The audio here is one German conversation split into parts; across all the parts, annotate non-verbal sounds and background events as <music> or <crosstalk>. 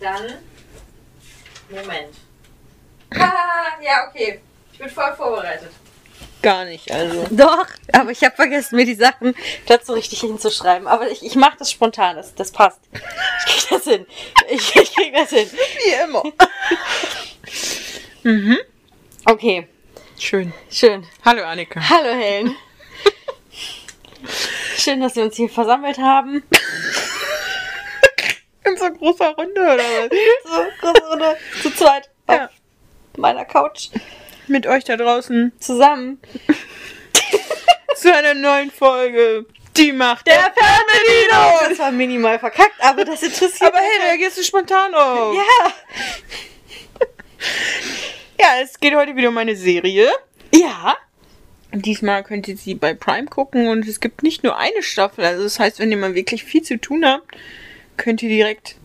Dann. Moment. <laughs> Ah, ja, okay. Ich bin voll vorbereitet. Gar nicht, also. <laughs> Doch, aber ich habe vergessen, mir die Sachen dazu richtig hinzuschreiben. Aber ich, ich mache das spontan, das, das passt. Ich krieg das hin. Ich, ich krieg das hin. Wie immer. <laughs> Okay, Schön. schön. Hallo Annika. Hallo Helen. Schön, dass wir uns hier versammelt haben. In so großer Runde oder was? <laughs> So, große Runde, zu zweit Ja. auf meiner Couch Mit euch da draußen zusammen. <laughs> zu einer neuen Folge. Die Macht der, Fernbedienung! Das war minimal verkackt, aber das interessiert Aber hey, da gehst du spontan auf. Ja. <laughs> Ja, es geht heute wieder um eine Serie. Ja. Diesmal könnt ihr sie bei Prime gucken und es gibt nicht nur eine Staffel. Also das heißt, wenn ihr mal wirklich viel zu tun habt, könnt ihr direkt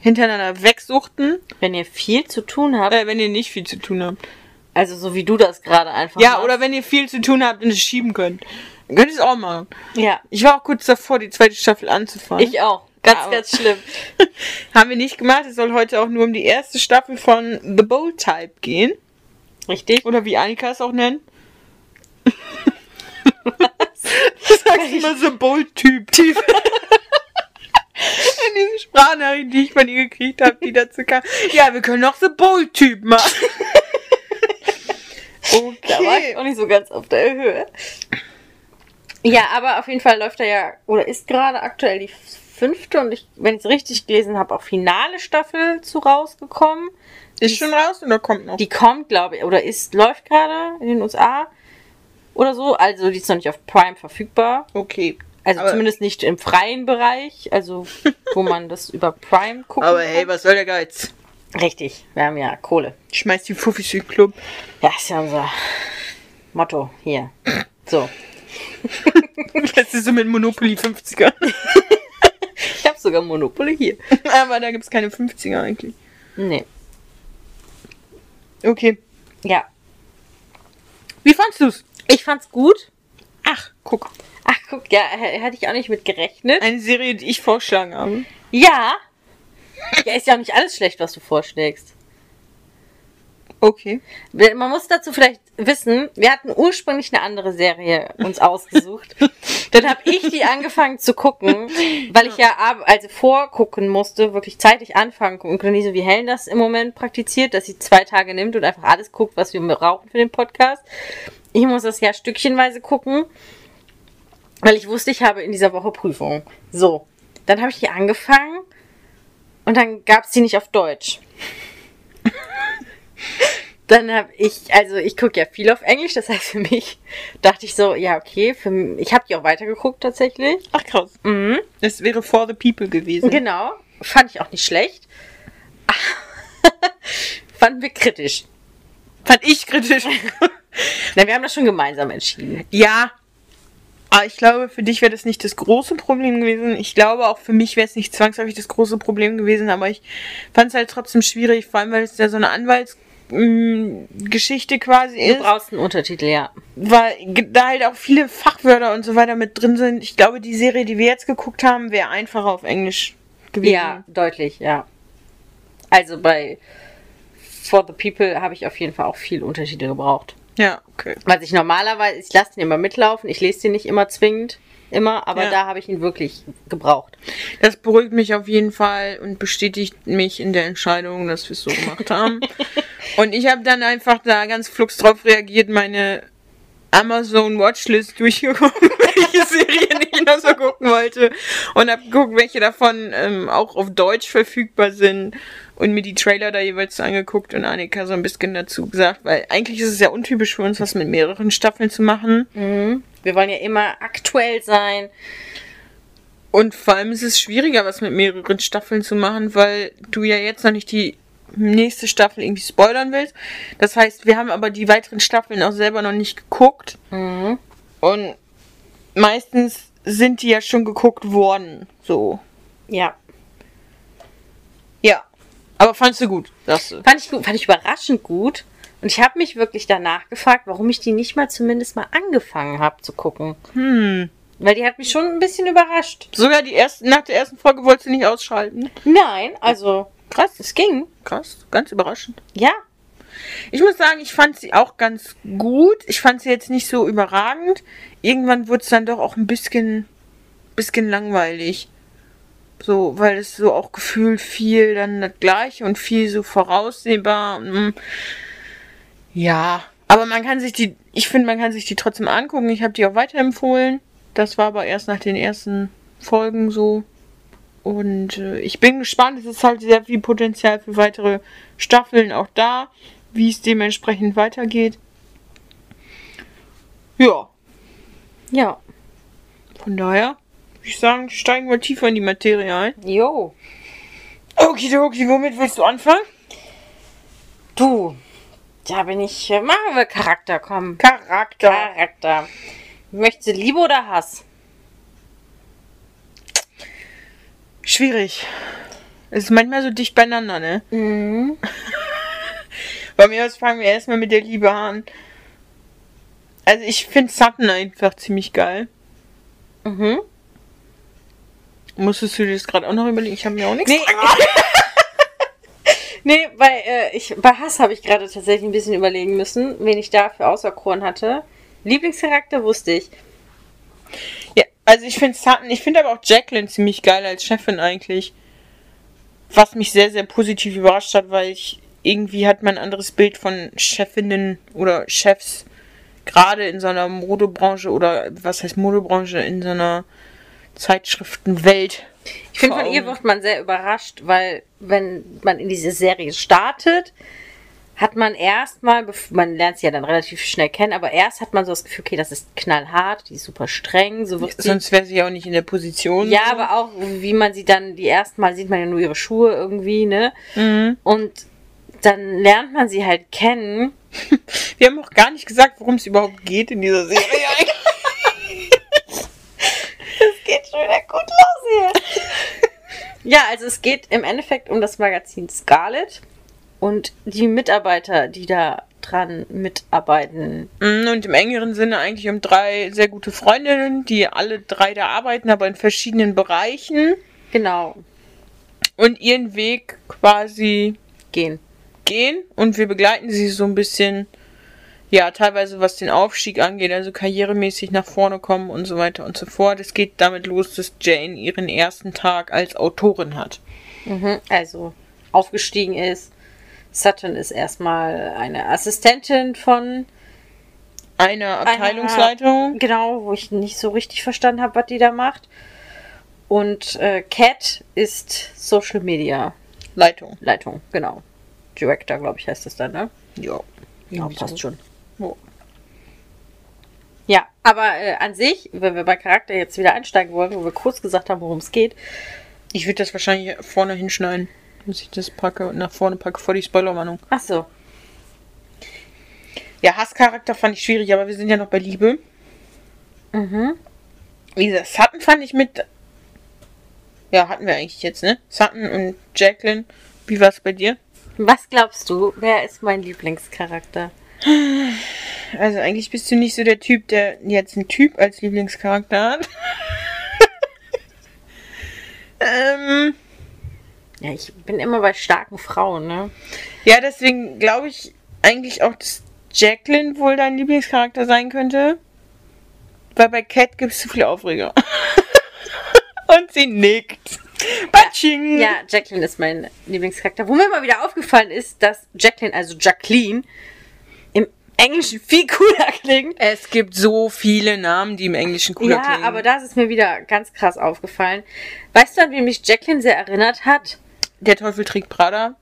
hintereinander wegsuchten. Wenn ihr viel zu tun habt, Äh, wenn ihr nicht viel zu tun habt. also so wie du das gerade einfach Ja, machst. oder wenn ihr viel zu tun habt und es schieben könnt. Dann könnt ihr es auch machen. Ja, Ich war auch kurz davor, die zweite Staffel anzufangen. ich auch. Ganz, Aber- ganz schlimm. <laughs> Haben wir nicht gemacht. Es soll heute auch nur um die erste Staffel von The Bold Type gehen. Richtig? Oder wie Annika es auch nennt. <laughs> Du <laughs> sagst immer so Bold Typ. typ. In diesen Sprachnachrichten, die ich von ihr gekriegt habe, die dazu kam. Ja, wir können auch The Bold Typ machen. <laughs> Da war ich Okay. auch nicht so ganz auf der Höhe. Ja, aber auf jeden Fall läuft er ja, oder ist gerade aktuell die fünfte und ich, wenn ich es richtig gelesen habe, auch finale Staffel zu rausgekommen. Ist schon raus oder kommt noch? Die kommt, glaube ich, oder ist, läuft gerade in den USA oder so. Also die ist noch nicht auf Prime verfügbar. Okay. Also Aber- zumindest nicht im freien Bereich, also wo man das <laughs> über Prime gucken Aber hey, was soll der Geiz? kann. Richtig, wir haben ja Kohle. Schmeiß die Fuffis in den Club. Ja, ist ja unser Motto hier. So. <laughs> Das ist so mit Monopoly 50er. Ich habe sogar Monopoly hier. <laughs> Aber da gibt es keine 50er eigentlich. Nee. Okay. Ja. Wie fandst du's? Ich fand's gut. Ach, guck. Guck, ja, hätte ich auch nicht mit gerechnet. Eine Serie, die ich vorschlagen habe. Ja. Ja, ist ja auch nicht alles schlecht, was du vorschlägst. Okay. Man muss dazu vielleicht wissen, wir hatten ursprünglich eine andere Serie uns ausgesucht. <laughs> Dann habe ich die angefangen zu gucken, weil ich ja also vorgucken musste, wirklich zeitig anfangen und nicht so wie Helen das im Moment praktiziert, dass sie zwei Tage nimmt und einfach alles guckt, was wir brauchen für den Podcast. Ich muss das ja stückchenweise gucken, weil ich wusste, ich habe in dieser Woche Prüfung. So, dann habe ich die angefangen und dann gab es die nicht auf Deutsch. <laughs> Dann habe ich, also ich gucke ja viel auf Englisch, das heißt für mich dachte ich so, ja okay, für, ich habe die auch weitergeguckt tatsächlich. Ach krass. Mhm. Das wäre For the People gewesen. Genau, fand ich auch nicht schlecht. <laughs> Fanden wir kritisch. Fand ich kritisch. <laughs> Na, wir haben das schon gemeinsam entschieden. ja. Aber ich glaube, für dich wäre das nicht das große Problem gewesen. Ich glaube, auch für mich wäre es nicht zwangsläufig das große Problem gewesen, aber ich fand es halt trotzdem schwierig, vor allem, weil es ja so eine Anwaltsgeschichte quasi Du ist. brauchst einen Untertitel, ja. weil da halt auch viele Fachwörter und so weiter mit drin sind. Ich glaube, die Serie, die wir jetzt geguckt haben, wäre einfacher auf Englisch gewesen. Ja, deutlich, ja. Also bei For the People habe ich auf jeden Fall auch viel Unterschiede gebraucht. Ja, okay. Was ich normalerweise, ich lasse den immer mitlaufen, ich lese den nicht immer zwingend, immer, aber Ja. da habe ich ihn wirklich gebraucht. Das beruhigt mich auf jeden Fall und bestätigt mich in der Entscheidung, dass wir es so gemacht haben. <laughs> und ich habe dann einfach da ganz flugs drauf reagiert, meine Amazon Watchlist durchgeguckt, <laughs> welche Serien ich noch so gucken wollte. Und habe geguckt, welche davon ähm, auch auf Deutsch verfügbar sind. Und mir die Trailer da jeweils angeguckt und Annika so ein bisschen dazu gesagt, weil eigentlich ist es ja untypisch für uns, was mit mehreren Staffeln zu machen. Mhm. Wir wollen ja immer aktuell sein. Und vor allem ist es schwieriger, was mit mehreren Staffeln zu machen, weil du ja jetzt noch nicht die nächste Staffel irgendwie spoilern willst. Das heißt, wir haben aber die weiteren Staffeln auch selber noch nicht geguckt. Mhm. Und meistens sind die ja schon geguckt worden. So. Ja. Aber fandst du gut, sagst du. Fand ich gut, fand ich überraschend gut. Und ich habe mich wirklich danach gefragt, warum ich die nicht mal zumindest mal angefangen habe zu gucken. Hm. Weil die hat mich schon ein bisschen überrascht. Sogar die erste, nach der ersten Folge wolltest du nicht ausschalten. Nein, also Krass, Es ging. krass, ganz überraschend. Ja. Ich muss sagen, ich fand sie auch ganz gut. Ich fand sie jetzt nicht so überragend. Irgendwann wurde es dann doch auch ein bisschen, bisschen langweilig. So, weil es so auch gefühlt viel dann das gleiche und viel so voraussehbar. mm. Ja, aber man kann sich die, ich finde, man kann sich die trotzdem angucken. Ich habe die auch weiterempfohlen. Das war aber erst nach den ersten Folgen so. Und äh, ich bin gespannt. Es ist halt sehr viel Potenzial für weitere Staffeln auch da, wie es dementsprechend weitergeht. Ja, Ja. von daher würde ich sagen, steigen wir tiefer in die Materie ein. Jo. Okidoki, womit willst du anfangen? Du. Da bin ich. äh, Machen wir Charakter, komm. Charakter. Charakter. Möchtest du Liebe oder Hass? Schwierig. Es ist manchmal so dicht beieinander, ne? Mhm. <laughs> Bei mir aus fangen wir erstmal mit der Liebe an. Also ich finde Sutton einfach ziemlich geil. Mhm. Musstest du dir das gerade auch noch überlegen? Ich habe mir auch nichts. Nee. <laughs> nee, bei, äh, ich, bei Hass habe ich gerade tatsächlich ein bisschen überlegen müssen, wen ich dafür auserkoren hatte. Lieblingscharakter wusste ich. Ja, also ich finde Sutton, ich finde aber auch Jacqueline ziemlich geil als Chefin eigentlich. Was mich sehr, sehr positiv überrascht hat, weil ich irgendwie hat man ein anderes Bild von Chefinnen oder Chefs, gerade in so einer Modebranche oder was heißt Modebranche, in so einer Zeitschriftenwelt. Ich finde, von ihr wird man sehr überrascht, weil wenn man in diese Serie startet, hat man erstmal, man lernt sie ja dann relativ schnell kennen, aber erst hat man so das Gefühl, okay, das ist knallhart, die ist super streng, so wird sie. Sonst wäre sie ja auch nicht in der Position. Ja, so. aber auch, wie man sie dann, die ersten Mal sieht man ja nur ihre Schuhe irgendwie, ne? Mhm. Und dann lernt man sie halt kennen. <laughs> Wir haben auch gar nicht gesagt, worum es überhaupt geht in dieser Serie. <laughs> Es geht schon wieder gut los hier. <laughs> ja, also es geht im Endeffekt um das Magazin Scarlet und die Mitarbeiter, die da dran mitarbeiten. Mhm, Und im engeren Sinne eigentlich um drei sehr gute Freundinnen, die alle drei da arbeiten, aber in verschiedenen Bereichen Genau, und ihren Weg quasi gehen. gehen. Und wir begleiten sie so ein bisschen, ja, teilweise was den Aufstieg angeht, also karrieremäßig nach vorne kommen und so weiter und so fort. Es geht damit los, dass Jane ihren ersten Tag als Autorin hat. Mhm, also aufgestiegen ist. Sutton ist erstmal eine Assistentin von, Eine Abteilungsleitung. genau, wo ich nicht so richtig verstanden habe, was die da macht. Und äh, Cat ist Social Media Leitung. Leitung, genau. Director, glaube ich, heißt das dann, ne? Ja. Ja, passt so. schon. Ja. Aber äh, an sich, wenn wir bei Charakter jetzt wieder einsteigen wollen, wo wir kurz gesagt haben, worum es geht, Ich würde das wahrscheinlich vorne hinschneiden, dass ich das packe und nach vorne packe vor die Spoilerwarnung. ach so, Ja, Hasscharakter fand ich schwierig, aber wir sind ja noch bei Liebe. mhm. Wie gesagt, Sutton fand ich mit. Ja, hatten wir eigentlich jetzt, ne? Sutton und Jacqueline. Wie war es bei dir? Was glaubst du, wer ist mein Lieblingscharakter? <sighs> Also eigentlich bist du nicht so der Typ, der jetzt einen Typ als Lieblingscharakter hat. <laughs> ähm, Ja, ich bin immer bei starken Frauen, ne? ja, deswegen glaube ich eigentlich auch, dass Jacqueline wohl dein Lieblingscharakter sein könnte. Weil bei Cat gibt es zu viel Aufreger. <laughs> Und sie nickt. Batsching! Ja, Jacqueline ist mein Lieblingscharakter. Wo mir mal wieder aufgefallen ist, dass Jacqueline, also Jacqueline, Englischen viel cooler klingt. Es gibt so viele Namen, die im Englischen cooler ja, klingen. aber das ist mir wieder ganz krass aufgefallen. Weißt du, an wen mich Jacqueline sehr erinnert hat? Der Teufel trägt Prada.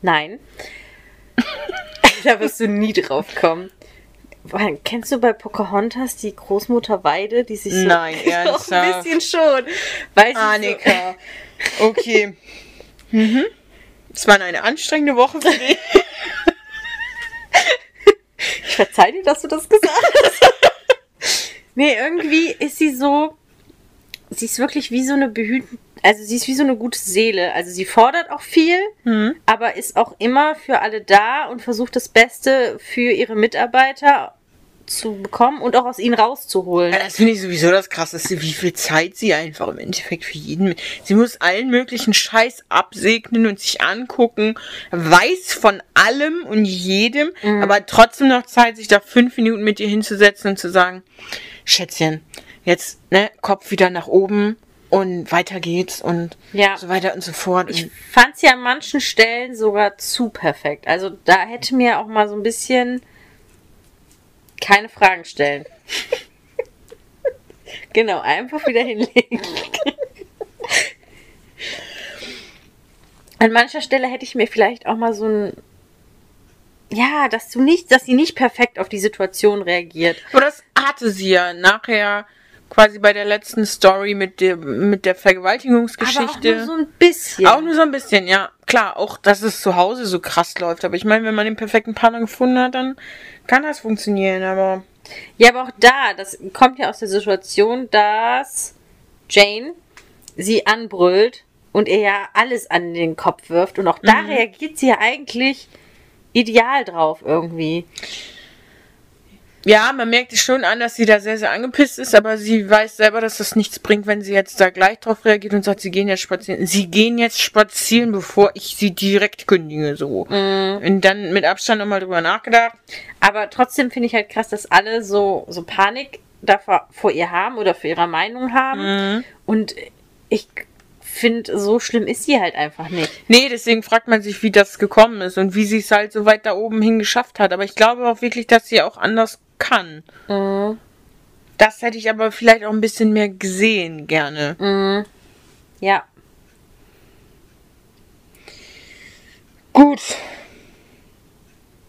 Nein. <laughs> da wirst du nie drauf kommen. Weil, Kennst du bei Pocahontas die Großmutter Weide, die sich so Nein, <laughs> so ernsthaft? ein bisschen schon. Sie Annika. Okay. mhm. Es war eine anstrengende Woche für dich. <laughs> Verzeih dir, dass du das gesagt hast. <laughs> nee, irgendwie ist sie so. Sie ist wirklich wie so eine behüten. Also sie ist wie so eine gute Seele. Also sie fordert auch viel, Mhm. aber ist auch immer für alle da und versucht das Beste für ihre Mitarbeiter zu bekommen und auch aus ihnen rauszuholen. Ja, Das finde ich sowieso das Krasseste, wie viel Zeit sie einfach im Endeffekt für jeden. Sie muss allen möglichen Scheiß absegnen und sich angucken, weiß von allem und jedem, aber trotzdem noch Zeit, sich da fünf Minuten mit ihr hinzusetzen und zu sagen, Schätzchen, jetzt ne Kopf wieder nach oben und weiter geht's und Ja. so weiter und so fort. Ich fand sie an manchen Stellen sogar zu perfekt. Also da hätte mir auch mal so ein bisschen keine Fragen stellen. <laughs> genau, einfach wieder hinlegen. An mancher Stelle hätte ich mir vielleicht auch mal so ein ja, dass du nicht, dass sie nicht perfekt auf die Situation reagiert. Aber das hatte sie ja nachher quasi bei der letzten Story mit der, mit der Aber auch Vergewaltigungsgeschichte. nur so ein bisschen. Auch nur so ein bisschen, ja. Klar, auch, dass es zu Hause so krass läuft. Aber ich meine, wenn man den perfekten Partner gefunden hat, dann kann das funktionieren. Aber Ja, aber auch da, das kommt ja aus der Situation, dass Jane sie anbrüllt und ihr ja alles an den Kopf wirft. Und auch da reagiert sie ja eigentlich ideal drauf irgendwie. Ja, man merkt es schon an, dass sie da sehr, sehr angepisst ist. Aber sie weiß selber, dass das nichts bringt, wenn sie jetzt da gleich drauf reagiert und sagt, sie gehen jetzt spazieren. Sie gehen jetzt spazieren, bevor ich sie direkt kündige, so. Und dann mit Abstand nochmal drüber nachgedacht. Aber trotzdem finde ich halt krass, dass alle so, so Panik davor vor ihr haben oder für ihre Meinung haben. Und ich finde, so schlimm ist sie halt einfach nicht. Nee, deswegen fragt man sich, wie das gekommen ist und wie sie es halt so weit da oben hin geschafft hat. Aber ich glaube auch wirklich, dass sie auch anders kann. Das hätte ich aber vielleicht auch ein bisschen mehr gesehen, gerne. Ja. Gut.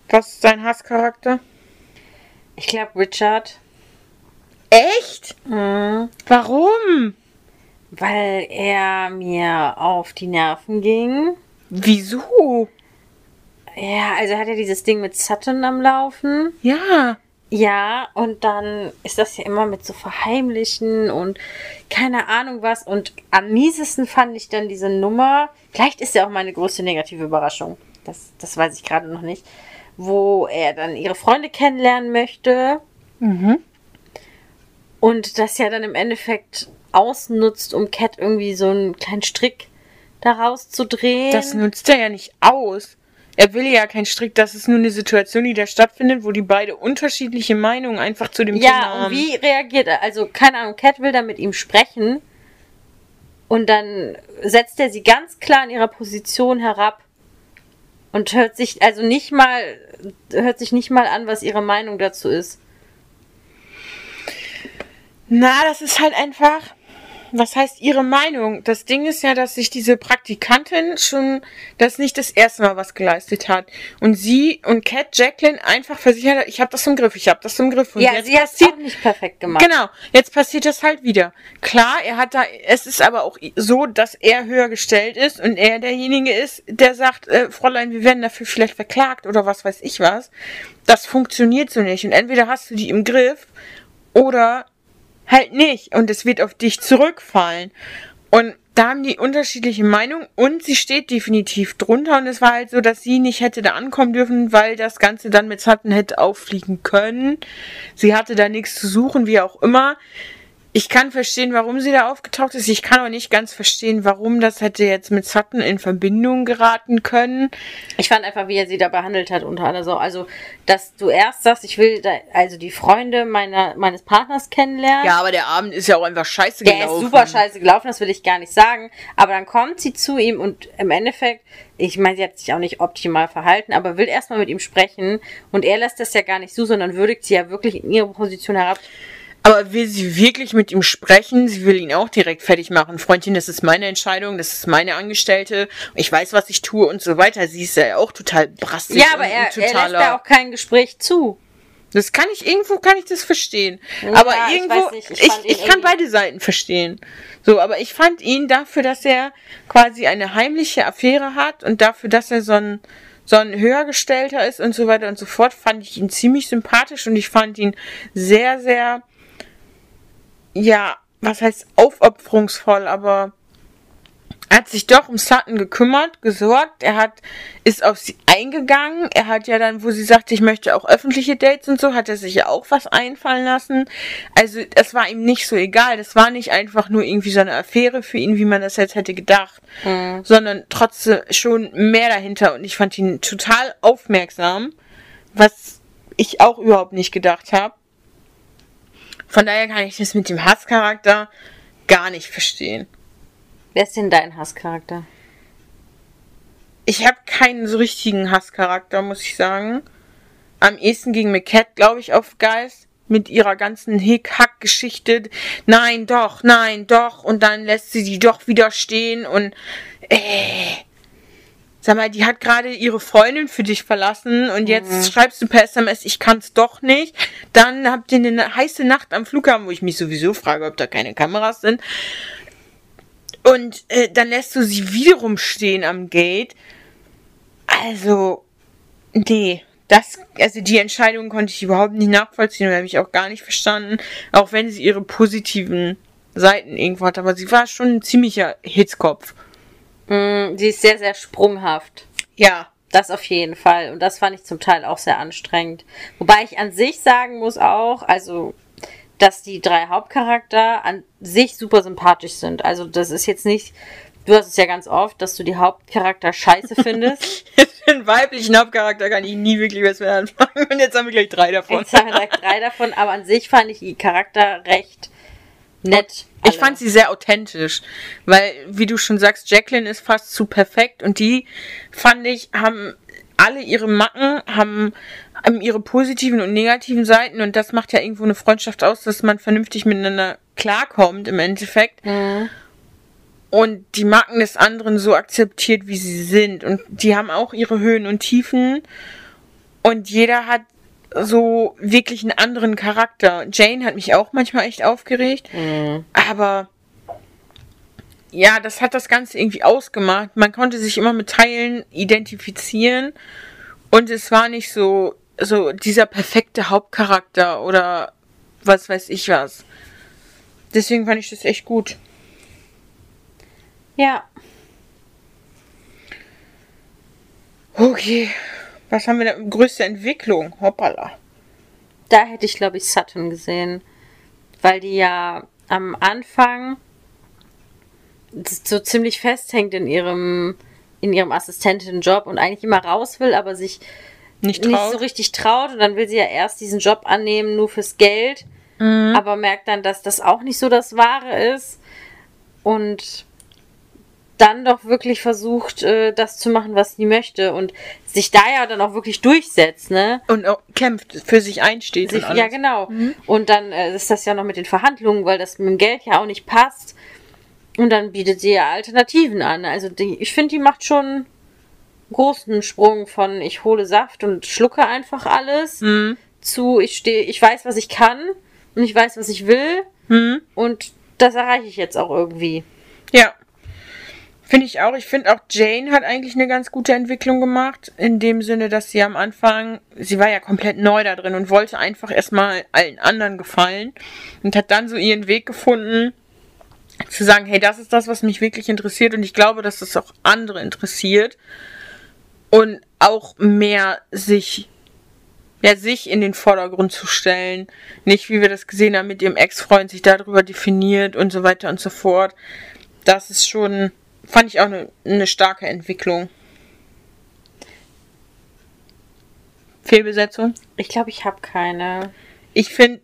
Was ist dein Hasscharakter? Ich glaube, Richard. Echt? Warum? Weil er mir auf die Nerven ging. Wieso? Ja, also er hat ja dieses Ding mit Sutton am Laufen. Ja. Ja, und dann ist das ja immer mit so Verheimlichen und keine Ahnung was. Und am miesesten fand ich dann diese Nummer. Vielleicht ist ja auch meine größte negative Überraschung. Das, das weiß ich gerade noch nicht. Wo er dann ihre Freunde kennenlernen möchte. Und das ja dann im Endeffekt ausnutzt, um Cat irgendwie so einen kleinen Strick daraus zu drehen. Das nutzt er ja nicht aus. Er will ja keinen Strick, das ist nur eine Situation, die da stattfindet, wo die beide unterschiedliche Meinungen einfach zu dem Thema Ja, haben. und wie reagiert er? Also, keine Ahnung, Cat will dann mit ihm sprechen und dann setzt er sie ganz klar in ihrer Position herab und hört sich also nicht mal hört sich nicht mal an, was ihre Meinung dazu ist. Na, das ist halt einfach. Was heißt Ihre Meinung? Das Ding ist ja, dass sich diese Praktikantin schon das nicht das erste Mal was geleistet hat. Und sie und Cat Jacqueline einfach versichert hat, ich habe das im Griff, ich habe das im Griff. Und ja, sie hat es auch nicht perfekt gemacht. Genau, jetzt passiert das halt wieder. Klar, er hat da, es ist aber auch so, dass er höher gestellt ist und er derjenige ist, der sagt, äh, Fräulein, wir werden dafür vielleicht verklagt oder was weiß ich was. Das funktioniert so nicht. Und entweder hast du die im Griff oder halt nicht. Und es wird auf dich zurückfallen. Und da haben die unterschiedliche Meinungen und sie steht definitiv drunter. Und es war halt so, dass sie nicht hätte da ankommen dürfen, weil das Ganze dann mit Sutton hätte auffliegen können. Sie hatte da nichts zu suchen, wie auch immer. Ich kann verstehen, warum sie da aufgetaucht ist. Ich kann auch nicht ganz verstehen, warum das hätte jetzt mit Sutton in Verbindung geraten können. Ich fand einfach, wie er sie da behandelt hat unter anderem so. Also, dass du erst sagst, ich will da, also die Freunde meiner, meines Partners kennenlernen. Ja, aber der Abend ist ja auch einfach scheiße Der gelaufen. ist super scheiße gelaufen, das will ich gar nicht sagen. Aber dann kommt sie zu ihm und im Endeffekt, ich meine, sie hat sich auch nicht optimal verhalten, aber will erstmal mit ihm sprechen. Und er lässt das ja gar nicht so, sondern würdigt sie ja wirklich in ihre Position herab. Aber will sie wirklich mit ihm sprechen? Sie will ihn auch direkt fertig machen. Freundchen, das ist meine Entscheidung, das ist meine Angestellte. Ich weiß, was ich tue und so weiter. Sie ist ja auch total brastig. Ja, aber er, er lässt da auch kein Gespräch zu. Das kann ich, irgendwo kann ich das verstehen. aber ich irgendwo, ich ich, ihn ich, kann beide Seiten verstehen. So, aber ich fand ihn dafür, dass er quasi eine heimliche Affäre hat und dafür, dass er so ein, so ein höhergestellter ist und so weiter und so fort, fand ich ihn ziemlich sympathisch und ich fand ihn sehr, sehr, ja, was heißt aufopferungsvoll, aber Er hat sich doch um Sutton gekümmert, gesorgt. Er hat, ist auf sie eingegangen. Er hat ja dann, wo sie sagte, ich möchte auch öffentliche Dates und so, hat er sich ja auch was einfallen lassen. Also, es war ihm nicht so egal. Das war nicht einfach nur irgendwie so eine Affäre für ihn, wie man das jetzt hätte gedacht, Mhm. sondern trotzdem schon mehr dahinter. Und ich fand ihn total aufmerksam, was ich auch überhaupt nicht gedacht habe. Von daher kann ich das mit dem Hasscharakter gar nicht verstehen. Wer ist denn dein Hasscharakter? Ich habe keinen so richtigen Hasscharakter, muss ich sagen. Am ehesten gegen McCat, glaube ich, auf Geist. Mit ihrer ganzen Hick-Hack-Geschichte. Nein, doch, nein, doch. Und dann lässt sie die doch wieder stehen und. Äh. Sag mal, die hat gerade ihre Freundin für dich verlassen und jetzt schreibst du per SMS, ich kann's doch nicht. Dann habt ihr eine heiße Nacht am Flughafen, wo ich mich sowieso frage, ob da keine Kameras sind. Und äh, dann lässt du sie wiederum stehen am Gate. Also, nee. Das, also die Entscheidung konnte ich überhaupt nicht nachvollziehen und habe ich auch gar nicht verstanden. Auch wenn sie ihre positiven Seiten irgendwo hat. Aber sie war schon ein ziemlicher Hitzkopf. Mm, sie ist sehr, sehr sprunghaft. Ja. Das auf jeden Fall. Und das fand ich zum Teil auch sehr anstrengend. Wobei ich an sich sagen muss auch, also, dass die drei Hauptcharakter an sich super sympathisch sind. Also, das ist jetzt nicht, du hast es ja ganz oft, dass du die Hauptcharakter scheiße <laughs> findest. Einen weiblichen Hauptcharakter kann ich nie wirklich was mehr anfangen. Und jetzt haben wir gleich drei davon. Jetzt haben wir direkt drei davon, aber an sich fand ich die Charakter recht nett. Ich fand sie sehr authentisch, weil, wie du schon sagst, Jacqueline ist fast zu perfekt und die, fand ich, haben alle ihre Macken, haben, haben ihre positiven und negativen Seiten und das macht ja irgendwo eine Freundschaft aus, dass man vernünftig miteinander klarkommt im Endeffekt. Mhm. und die Macken des anderen so akzeptiert, wie sie sind. Und die haben auch ihre Höhen und Tiefen. Und jeder hat so wirklich einen anderen Charakter. Jane hat mich auch manchmal echt aufgeregt. Mhm. Aber ja, das hat das Ganze irgendwie ausgemacht. Man konnte sich immer mit Teilen identifizieren und es war nicht so so dieser perfekte Hauptcharakter oder was weiß ich was. Deswegen fand ich das echt gut. Ja, Okay, was haben wir da? Größte Entwicklung, hoppala. da hätte ich, glaube ich, Sutton gesehen. Weil die ja am Anfang so ziemlich festhängt in ihrem, in ihrem Assistentenjob und eigentlich immer raus will, aber sich Nicht nicht so richtig traut. Und dann will sie ja erst diesen Job annehmen, nur fürs Geld. Mhm. Aber merkt dann, dass das auch nicht so das Wahre ist. Und dann doch wirklich versucht, äh, das zu machen, was sie möchte. Und sich da ja dann auch wirklich durchsetzt, ne? Und auch kämpft, für sich einsteht. Sich, ja, genau. Und dann äh, ist das ja noch mit den Verhandlungen, weil das mit dem Geld ja auch nicht passt. Und dann bietet sie ja Alternativen an. Also die, ich finde, die macht schon einen großen Sprung von ich hole Saft und schlucke einfach alles Mhm. zu ich stehe, ich weiß, was ich kann und ich weiß, was ich will Mhm. und das erreiche ich jetzt auch irgendwie. Ja. Finde ich auch. Ich finde auch Jane hat eigentlich eine ganz gute Entwicklung gemacht. In dem Sinne, dass sie am Anfang, sie war ja komplett neu da drin und wollte einfach erstmal allen anderen gefallen und hat dann so ihren Weg gefunden, zu sagen, hey, das ist das, was mich wirklich interessiert und ich glaube, dass das auch andere interessiert und auch mehr sich ja, sich in den Vordergrund zu stellen. Nicht, wie wir das gesehen haben, mit ihrem Ex-Freund sich darüber definiert und so weiter und so fort. Das ist schon, fand ich auch eine, eine starke Entwicklung. Fehlbesetzung? Ich glaube, ich habe keine. Ich finde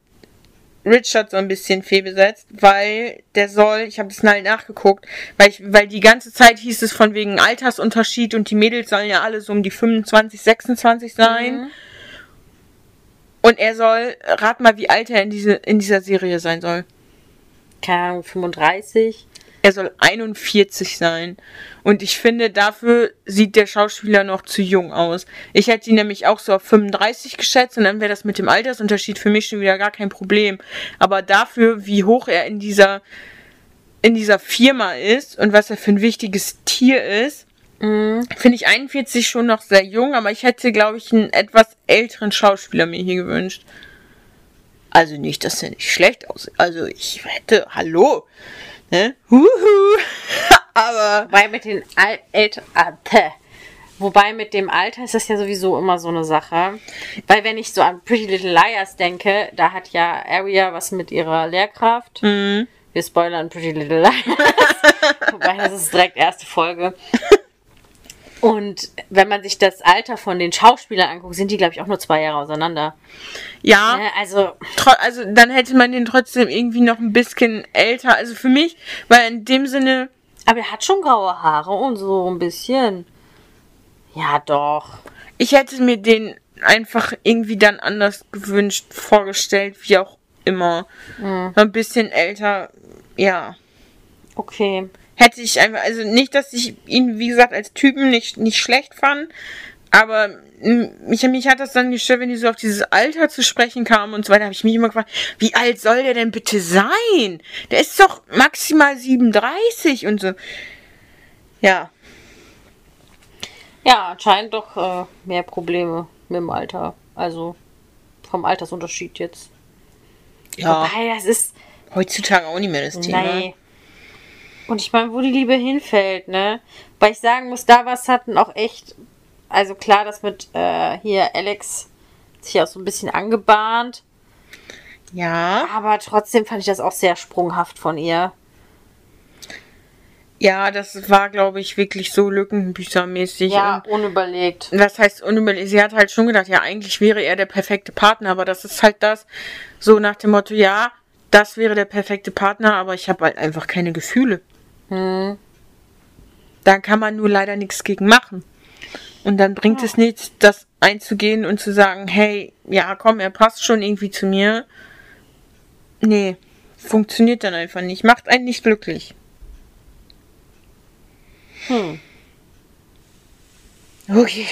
Richard so ein bisschen fehlbesetzt, weil der soll, ich habe das mal nachgeguckt, weil ich, weil die ganze Zeit hieß es von wegen Altersunterschied und die Mädels sollen ja alle so um die 25, 26 sein. Mhm. Und er soll, rat mal, wie alt er in, diese, in dieser Serie sein soll. Keine Ahnung, 35. Er soll 41 sein. Und ich finde, dafür sieht der Schauspieler noch zu jung aus. Ich hätte ihn nämlich auch so auf 35 geschätzt und dann wäre das mit dem Altersunterschied für mich schon wieder gar kein Problem. Aber dafür, wie hoch er in dieser, in dieser Firma ist und was er für ein wichtiges Tier ist, Mhm. finde ich 41 schon noch sehr jung, aber ich hätte, glaube ich, einen etwas älteren Schauspieler mir hier gewünscht. Also nicht, dass er nicht schlecht aussieht. Also ich hätte, hallo, ne? Huhu. <laughs> aber. Wobei mit den Al Eltern. Ah. Wobei mit dem Alter ist das ja sowieso immer so eine Sache. Weil wenn ich so an Pretty Little Liars denke, da hat ja Aria was mit ihrer Lehrkraft. Mhm. Wir spoilern Pretty Little Liars. <laughs> Wobei das ist direkt erste Folge. Und wenn man sich das Alter von den Schauspielern anguckt, sind die, glaube ich, auch nur zwei Jahre auseinander. Ja, Ne? Also, also dann hätte man den trotzdem irgendwie noch ein bisschen älter. Also für mich, weil in dem Sinne, aber er hat schon graue Haare und so ein bisschen. Ja, doch. ich hätte mir den einfach irgendwie dann anders gewünscht, vorgestellt, wie auch immer. Ein bisschen älter, ja. Okay. Hätte ich einfach, also nicht, dass ich ihn, wie gesagt, als Typen nicht, nicht schlecht fand, aber mich, mich hat das dann gestört, wenn die so auf dieses Alter zu sprechen kamen und so weiter, habe ich mich immer gefragt, wie alt soll der denn bitte sein? Der ist doch maximal 37 und so. Ja, Ja, anscheinend doch äh, mehr Probleme mit dem Alter. Also vom Altersunterschied jetzt. ja. Wobei, das ist. Heutzutage auch nicht mehr das Thema. Nee. Und ich meine, wo die Liebe hinfällt, ne? Weil ich sagen muss, da was hatten auch echt. Also klar, das mit äh, hier Alex sich auch so ein bisschen angebahnt. Ja, Aber trotzdem fand ich das auch sehr sprunghaft von ihr. ja, das war, glaube ich, wirklich so lückenbüßermäßig. Ja, Und unüberlegt. was heißt unüberlegt? Sie hat halt schon gedacht, ja, eigentlich wäre er der perfekte Partner, aber das ist halt das, so nach dem Motto, ja, das wäre der perfekte Partner, aber ich habe halt einfach keine Gefühle. Hm. Da kann man nur leider nichts gegen machen. Und dann bringt es nichts, das einzugehen und zu sagen, hey, ja, komm, er passt schon irgendwie zu mir. Nee, funktioniert dann einfach nicht. Macht einen nicht glücklich. Hm. Okay.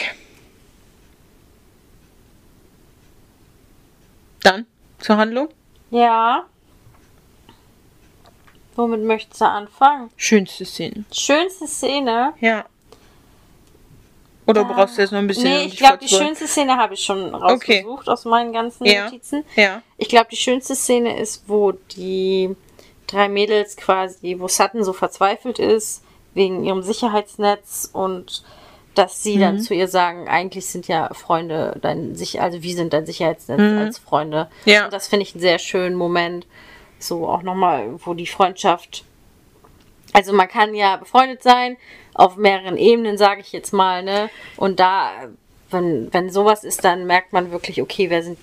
Dann zur Handlung. Ja. Womit möchtest du anfangen? Schönste Szene. Schönste Szene. Ja. Oder brauchst du jetzt noch ein bisschen? Nee, ich glaube, die schönste Szene habe ich schon rausgesucht aus meinen ganzen Ja. Notizen. Ja. Ich glaube, die schönste Szene ist, wo die drei Mädels quasi, wo Sutton so verzweifelt ist wegen ihrem Sicherheitsnetz und dass sie Mhm. dann zu ihr sagen, eigentlich sind ja Freunde dein sich also wir sind dein Sicherheitsnetz als Freunde. Mhm. Ja. Und das finde ich einen sehr schönen Moment. So auch nochmal, wo die Freundschaft also man kann ja befreundet sein, auf mehreren Ebenen, sage ich jetzt mal, ne? Und da, wenn, wenn sowas ist, dann merkt man wirklich, okay, wer sind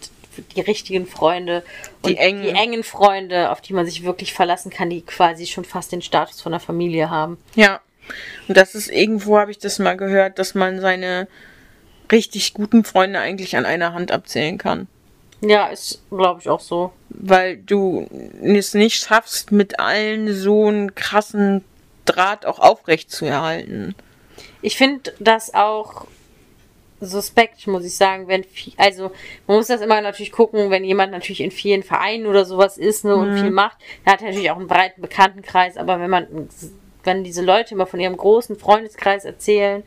die richtigen Freunde und Die engen. die engen Freunde, auf die man sich wirklich verlassen kann, die quasi schon fast den Status von der Familie haben. Ja. Und das ist irgendwo, habe ich das mal gehört, dass man seine richtig guten Freunde eigentlich an einer Hand abzählen kann. Ja, ist, glaube ich, auch so. Weil du es nicht schaffst, mit allen so einen krassen Draht auch aufrecht zu erhalten. Ich finde das auch suspekt, muss ich sagen, wenn viel, also man muss das immer natürlich gucken, wenn jemand natürlich in vielen Vereinen oder sowas ist ne, und viel macht, dann hat er natürlich auch einen breiten Bekanntenkreis, aber wenn man, wenn diese Leute immer von ihrem großen Freundeskreis erzählen,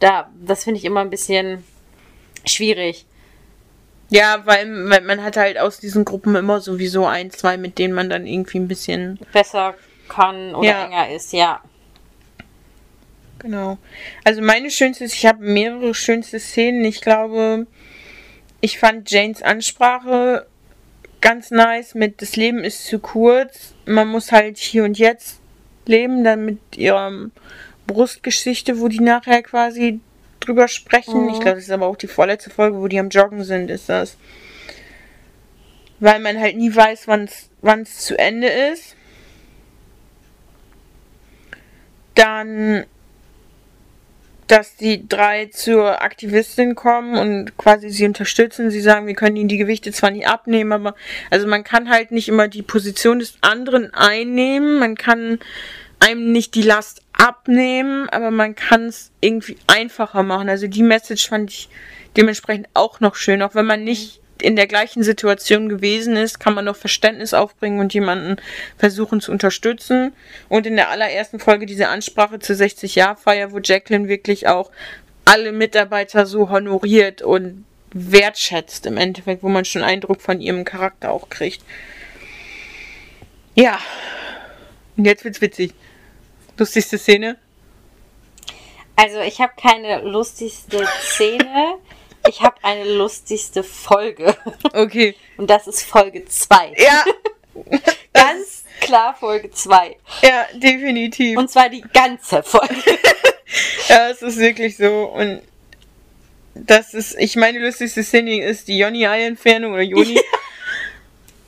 da, das finde ich immer ein bisschen schwierig. Ja, weil, weil man hat halt aus diesen Gruppen immer sowieso ein, zwei, mit denen man dann irgendwie ein bisschen. Besser kann oder Ja. enger ist, ja. Genau. Also meine schönste, ich habe mehrere schönste Szenen. Ich glaube, ich fand Janes Ansprache ganz nice mit das Leben ist zu kurz. Man muss halt hier und jetzt leben, dann mit ihrer Brustgeschichte, wo die nachher quasi drüber sprechen. Ich glaube, das ist aber auch die vorletzte Folge, wo die am Joggen sind, ist das. Weil man halt nie weiß, wann es zu Ende ist. Dann dass die drei zur Aktivistin kommen und quasi sie unterstützen. Sie sagen, wir können ihnen die Gewichte zwar nicht abnehmen, aber also man kann halt nicht immer die Position des anderen einnehmen. Man kann einem nicht die Last abnehmen, aber man kann es irgendwie einfacher machen. Also die Message fand ich dementsprechend auch noch schön, auch wenn man nicht in der gleichen Situation gewesen ist, kann man noch Verständnis aufbringen und jemanden versuchen zu unterstützen. Und in der allerersten Folge diese Ansprache zur 60-Jahr-Feier, wo Jacqueline wirklich auch alle Mitarbeiter so honoriert und wertschätzt im Endeffekt, wo man schon Eindruck von ihrem Charakter auch kriegt. Ja. Und jetzt wird's witzig. Lustigste Szene? Also ich habe keine lustigste Szene. Ich habe eine lustigste Folge. Okay. Und das ist Folge 2. Ja, <laughs> Ganz klar Folge 2. ja, definitiv. Und zwar die ganze Folge. <laughs> Ja, es ist wirklich so. Und das ist, ich meine, die lustigste Szene ist die Jonny-Ei-Entfernung oder Joni.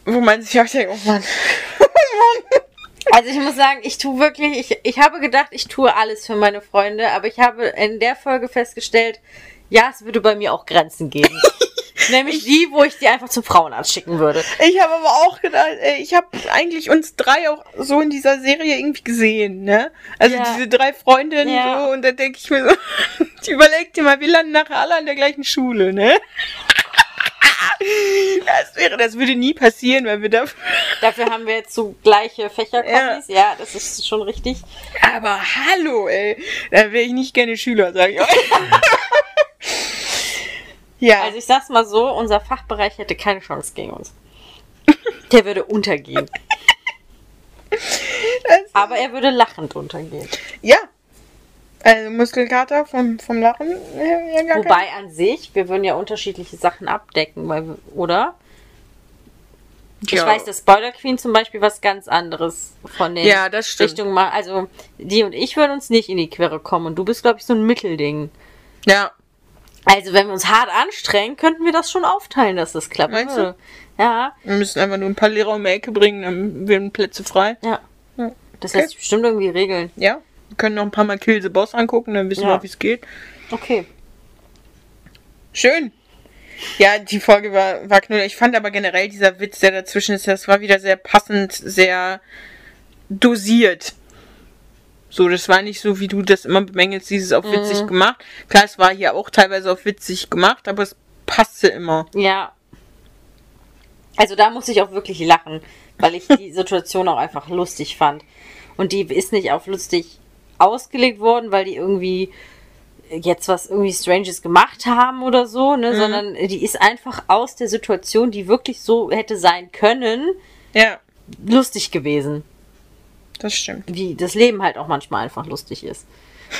Wo man sich auch denkt, oh Mann. <laughs> Also ich muss sagen, ich tue wirklich, ich, ich habe gedacht, ich tue alles für meine Freunde, aber ich habe in der Folge festgestellt, ja, es würde bei mir auch Grenzen geben. <laughs> Nämlich die, wo ich die einfach zum Frauenarzt schicken würde. Ich habe aber auch gedacht, ey, ich habe eigentlich uns drei auch so in dieser Serie irgendwie gesehen, ne? Also Ja. diese drei Freundinnen Ja. so und da denke ich mir so, <laughs> ich überleg dir mal, wir landen nachher alle an der gleichen Schule, ne? <laughs> Das wäre, das würde nie passieren, weil wir da. Dafür haben wir jetzt so gleiche Fächerkombis. Ja. das ist schon richtig. Aber hallo, ey, da wäre ich nicht gerne Schüler, sag ich euch. <laughs> ja, Also ich sag's mal so, unser Fachbereich hätte keine Chance gegen uns. Der würde untergehen. Aber er würde lachend untergehen. ja. Also Muskelkater vom, vom Lachen. Ja, gar kein- Wobei an sich, wir würden ja unterschiedliche Sachen abdecken, weil wir, oder? Ich Ja. weiß, dass Spoiler Queen zum Beispiel was ganz anderes von den Ja, das stimmt. Richtungen macht. Also, die und ich würden uns nicht in die Quere kommen. Und du bist, glaube ich, so ein Mittelding. Ja, Also, wenn wir uns hart anstrengen, könnten wir das schon aufteilen, dass das klappt. Meinst du? Ja, wir müssen einfach nur ein paar Lehrer um die Ecke bringen, dann werden Plätze frei. ja. Ja. Das Okay. lässt sich bestimmt irgendwie regeln. Ja, können noch ein paar Mal Kill the Boss angucken, dann wissen Ja. wir wie es geht. Okay. Schön. Ja, die Folge war, war knuller. Ich fand aber generell dieser Witz, der dazwischen ist, das war wieder sehr passend, sehr dosiert. So, das war nicht so, wie du das immer bemängelst, dieses auf witzig gemacht. Klar, es war hier auch teilweise auf witzig gemacht, aber es passte immer. Ja. Also da muss ich auch wirklich lachen, weil ich die <laughs> Situation auch einfach lustig fand. Und die ist nicht auf lustig ausgelegt worden, weil die irgendwie jetzt was irgendwie Stranges gemacht haben oder so, ne, sondern die ist einfach aus der Situation, die wirklich so hätte sein können, Ja, lustig gewesen. das stimmt. Wie das Leben halt auch manchmal einfach lustig ist.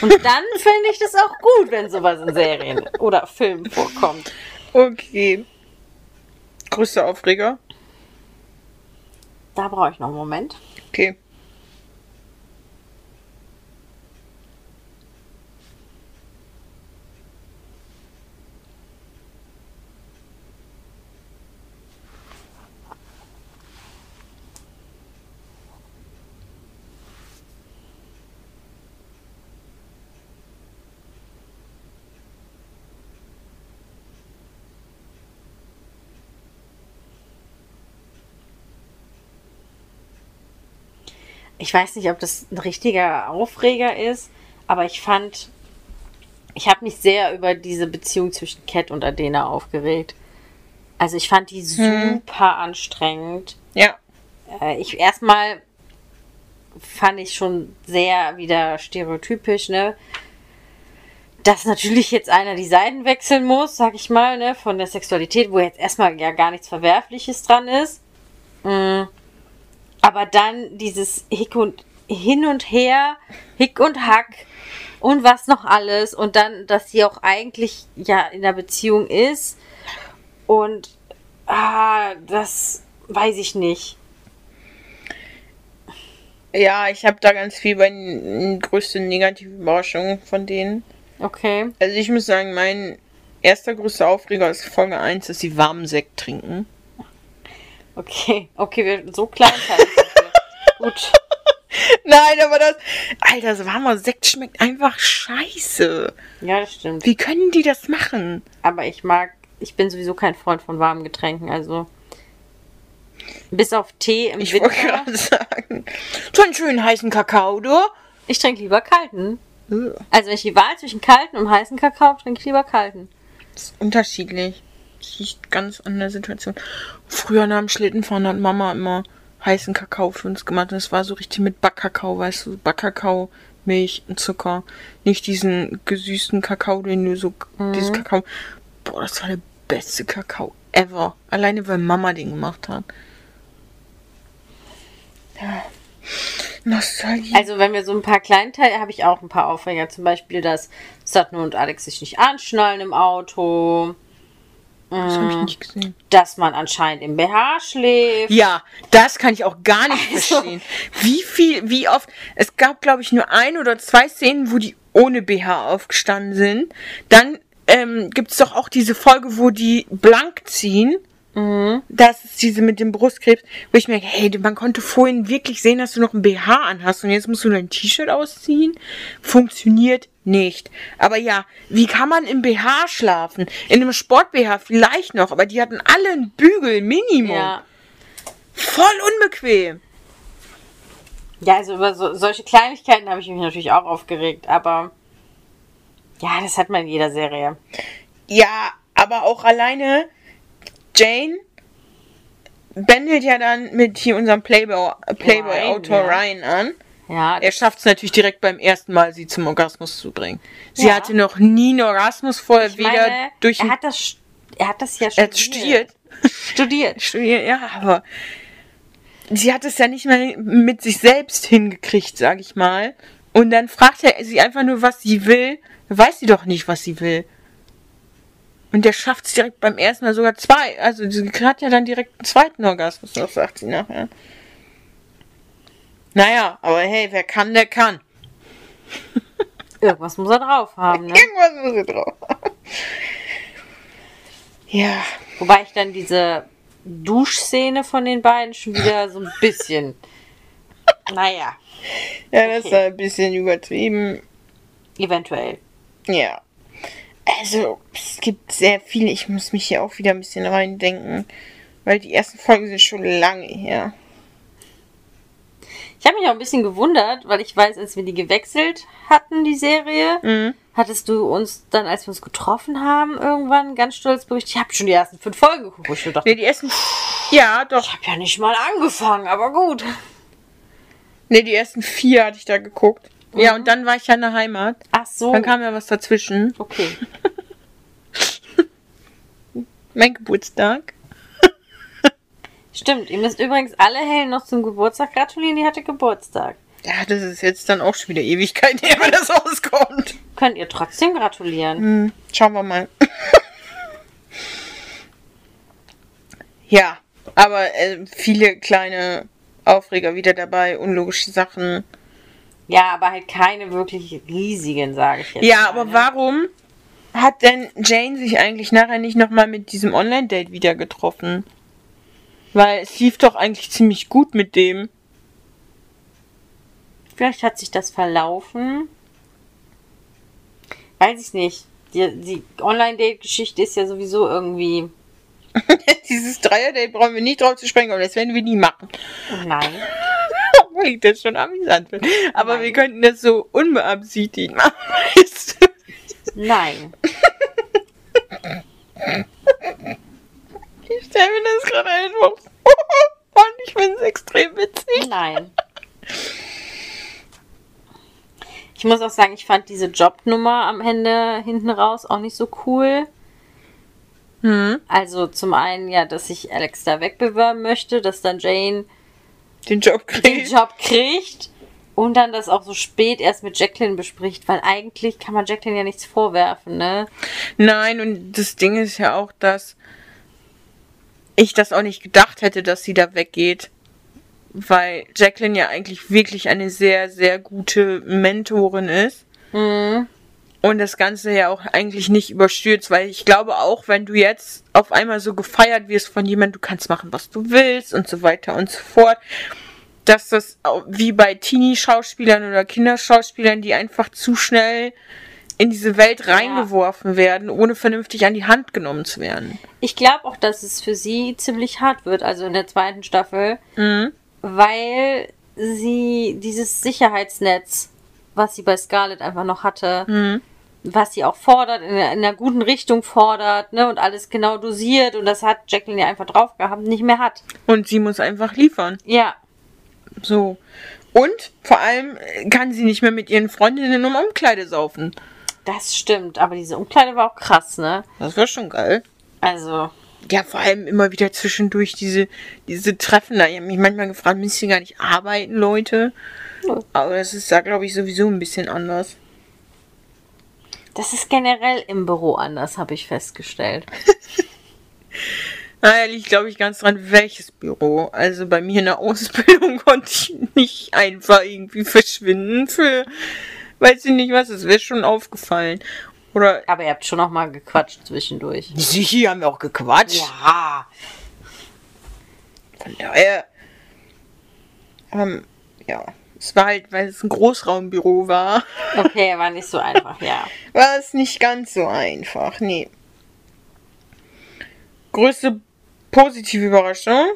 Und dann <laughs> finde ich das auch gut, wenn sowas in Serien oder Filmen vorkommt. Okay. Größter Aufreger. Da brauche ich noch einen Moment. Okay. Ich weiß nicht, ob das ein richtiger Aufreger ist, aber ich fand, ich habe mich sehr über diese Beziehung zwischen Cat und Adena aufgeregt. Also ich fand die super anstrengend. Ja. Äh, ich erstmal fand ich schon sehr wieder stereotypisch, ne? Dass natürlich jetzt einer die Seiten wechseln muss, sag ich mal, ne, von der Sexualität, wo jetzt erstmal ja gar nichts Verwerfliches dran ist. Mm. Aber dann dieses Hick und hin und her, Hick und Hack und was noch alles und dann, dass sie auch eigentlich ja in der Beziehung ist und ah, das weiß ich nicht. Ja, ich habe da ganz viel bei den größten negativen Überraschungen von denen. Okay. Also ich muss sagen, mein erster größter Aufreger ist Folge 1, dass sie warmen Sekt trinken. Okay, okay, wir, so klein ich. <laughs> Gut. Nein, aber das. Alter, das warmer Sekt schmeckt einfach scheiße. Ja, das stimmt. Wie können die das machen? Aber ich mag, ich bin sowieso kein Freund von warmen Getränken, also. Bis auf Tee im Ich wollte Winter. gerade <laughs> sagen. So einen schönen heißen Kakao, du? Ich trinke lieber kalten. Das Also wenn ich die Wahl zwischen kalten und heißen Kakao trinke ich lieber kalten. ist unterschiedlich. Das liegt ganz an der Situation. Früher nach dem Schlittenfahren hat Mama immer heißen Kakao für uns gemacht. Und es war so richtig mit Backkakao, weißt du, Backkakao, Milch und Zucker. Nicht diesen gesüßten Kakao, den du so, dieses Kakao. Boah, das war der beste Kakao ever. Alleine, weil Mama den gemacht hat. Ja. Nostalgie. Also wenn wir so ein paar Kleinteile, habe ich auch ein paar Aufreger. Zum Beispiel, dass Satno und Alex sich nicht anschnallen im Auto. Das habe ich nicht gesehen. Dass man anscheinend im BH schläft. Ja, das kann ich auch gar nicht Also- verstehen. Wie viel, wie oft. Es gab, glaube ich, nur ein oder zwei Szenen, wo die ohne BH aufgestanden sind. Dann ähm, gibt es doch auch diese Folge, wo die blank ziehen. Das ist diese mit dem Brustkrebs, wo ich mir denke, hey, man konnte vorhin wirklich sehen, dass du noch ein BH anhast und jetzt musst du dein T-Shirt ausziehen. Funktioniert nicht. Aber ja, wie kann man im BH schlafen? In einem Sport-BH vielleicht noch, aber die hatten alle einen Bügel, Minimum. Ja. Voll unbequem. Ja, also über so, solche Kleinigkeiten habe ich mich natürlich auch aufgeregt, aber ja, das hat man in jeder Serie. Ja, aber auch alleine Jane bändelt ja dann mit hier unserem Playboy- Playboy-Autor Ryan, Ryan, ja. an. Ja, Er schafft es natürlich direkt beim ersten Mal, sie zum Orgasmus zu bringen. Sie Ja. hatte noch nie einen Orgasmus vorher, ich weder meine, durch er hat das, er hat das ja er hat studiert. Studiert. studiert. Ja, aber sie hat es ja nicht mehr mit sich selbst hingekriegt, sag ich mal. Und dann fragt er sie einfach nur, was sie will. Weiß sie doch nicht, was sie will. Und der schafft es direkt beim ersten Mal sogar zwei. Also sie hat ja dann direkt einen zweiten Orgasmus, das sagt sie nachher. Naja, aber hey, wer kann, der kann. <laughs> Irgendwas muss er drauf haben, ne? Irgendwas muss er drauf haben. Ja, Wobei ich dann diese Duschszene von den beiden schon wieder so ein bisschen. Naja, ja, das war ein bisschen übertrieben. eventuell. Ja. Also, es gibt sehr viel. Ich muss mich hier auch wieder ein bisschen reindenken. Weil die ersten Folgen sind schon lange her. Ich habe mich auch ein bisschen gewundert, weil ich weiß, als wir die gewechselt hatten, die Serie, Mhm. hattest du uns dann, als wir uns getroffen haben, irgendwann ganz stolz berichtet, ich habe schon die ersten fünf Folgen geguckt. Ich dachte, Ne, die ersten. Ja, ich doch. habe ja nicht mal angefangen, aber gut. Ne, die ersten vier hatte ich da geguckt. Ja, und dann war ich ja in der Heimat. Ach so. Dann kam ja was dazwischen. okay. <laughs> Mein Geburtstag. Stimmt, ihr müsst übrigens alle Helen noch zum Geburtstag gratulieren, die hatte Geburtstag. Ja, das ist jetzt dann auch schon wieder Ewigkeit <laughs> her, wenn das rauskommt. Könnt ihr trotzdem gratulieren. Hm, schauen wir mal. <laughs> ja, aber äh, viele kleine Aufreger wieder dabei, unlogische Sachen. Ja, aber halt keine wirklich riesigen, sage ich jetzt. Ja, mal, aber ne? warum hat denn Jane sich eigentlich nachher nicht nochmal mit diesem Online-Date wieder getroffen? Weil es lief doch eigentlich ziemlich gut mit dem. Vielleicht hat sich das verlaufen. Weiß ich nicht. Die, die Online-Date-Geschichte ist ja sowieso irgendwie. <laughs> Dieses Dreier-Date brauchen wir nicht drauf zu sprechen, aber das werden wir nie machen. Nein. <laughs> Obwohl ich das schon amüsant finde. Aber Nein. wir könnten das so unbeabsichtigt machen. <laughs> Nein. Ich stelle mir das gerade einfach vor. <laughs> Und ich finde es extrem witzig. Nein. Ich muss auch sagen, ich fand diese Jobnummer am Ende hinten raus auch nicht so cool. Hm. Also zum einen ja, dass sich Alex da wegbewerben möchte, dass dann Jane Den Job den kriegt. Job kriegt und dann das auch so spät erst mit Jacqueline bespricht, weil eigentlich kann man Jacqueline ja nichts vorwerfen, ne? Nein, und das Ding ist ja auch, dass ich das auch nicht gedacht hätte, dass sie da weggeht. Weil Jacqueline ja eigentlich wirklich eine sehr, sehr gute Mentorin ist. Mhm. Und das Ganze ja auch eigentlich nicht überstürzt, weil ich glaube auch, wenn du jetzt auf einmal so gefeiert wirst von jemandem, du kannst machen, was du willst und so weiter und so fort, dass das wie bei Teenie-Schauspielern oder Kinderschauspielern, die einfach zu schnell in diese Welt reingeworfen werden, ohne vernünftig an die Hand genommen zu werden. Ich glaube auch, dass es für sie ziemlich hart wird, also in der zweiten Staffel, Mhm. weil sie dieses Sicherheitsnetz, was sie bei Scarlett einfach noch hatte, Mhm. was sie auch fordert, in, einer- in einer guten Richtung fordert, ne, und alles genau dosiert, und das hat Jacqueline ja einfach drauf gehabt, nicht mehr hat. Und sie muss einfach liefern. Ja, So. Und vor allem äh, kann sie nicht mehr mit ihren Freundinnen um Umkleide saufen. Das stimmt, aber diese Umkleide war auch krass, ne? Das war schon geil. Also, Ja, vor allem immer wieder zwischendurch diese, diese Treffen da. Ich habe mich manchmal gefragt, müsst ihr gar nicht arbeiten, Leute? Nö. Aber das ist da, glaube ich, sowieso ein bisschen anders. Das ist generell im Büro anders, habe ich festgestellt. <laughs> Naja, liegt, glaube ich, ganz dran, welches Büro. Also bei mir in der Ausbildung <laughs> konnte ich nicht einfach irgendwie verschwinden für, weiß ich nicht was, es wäre schon aufgefallen. Oder, Aber ihr habt schon noch mal gequatscht zwischendurch. sicher haben wir auch gequatscht. Ja. Von daher, ähm, ja, es war halt, weil es ein Großraumbüro war, Okay, war nicht so einfach, ja. <laughs> war es nicht ganz so einfach, nee. Größte positive Überraschung.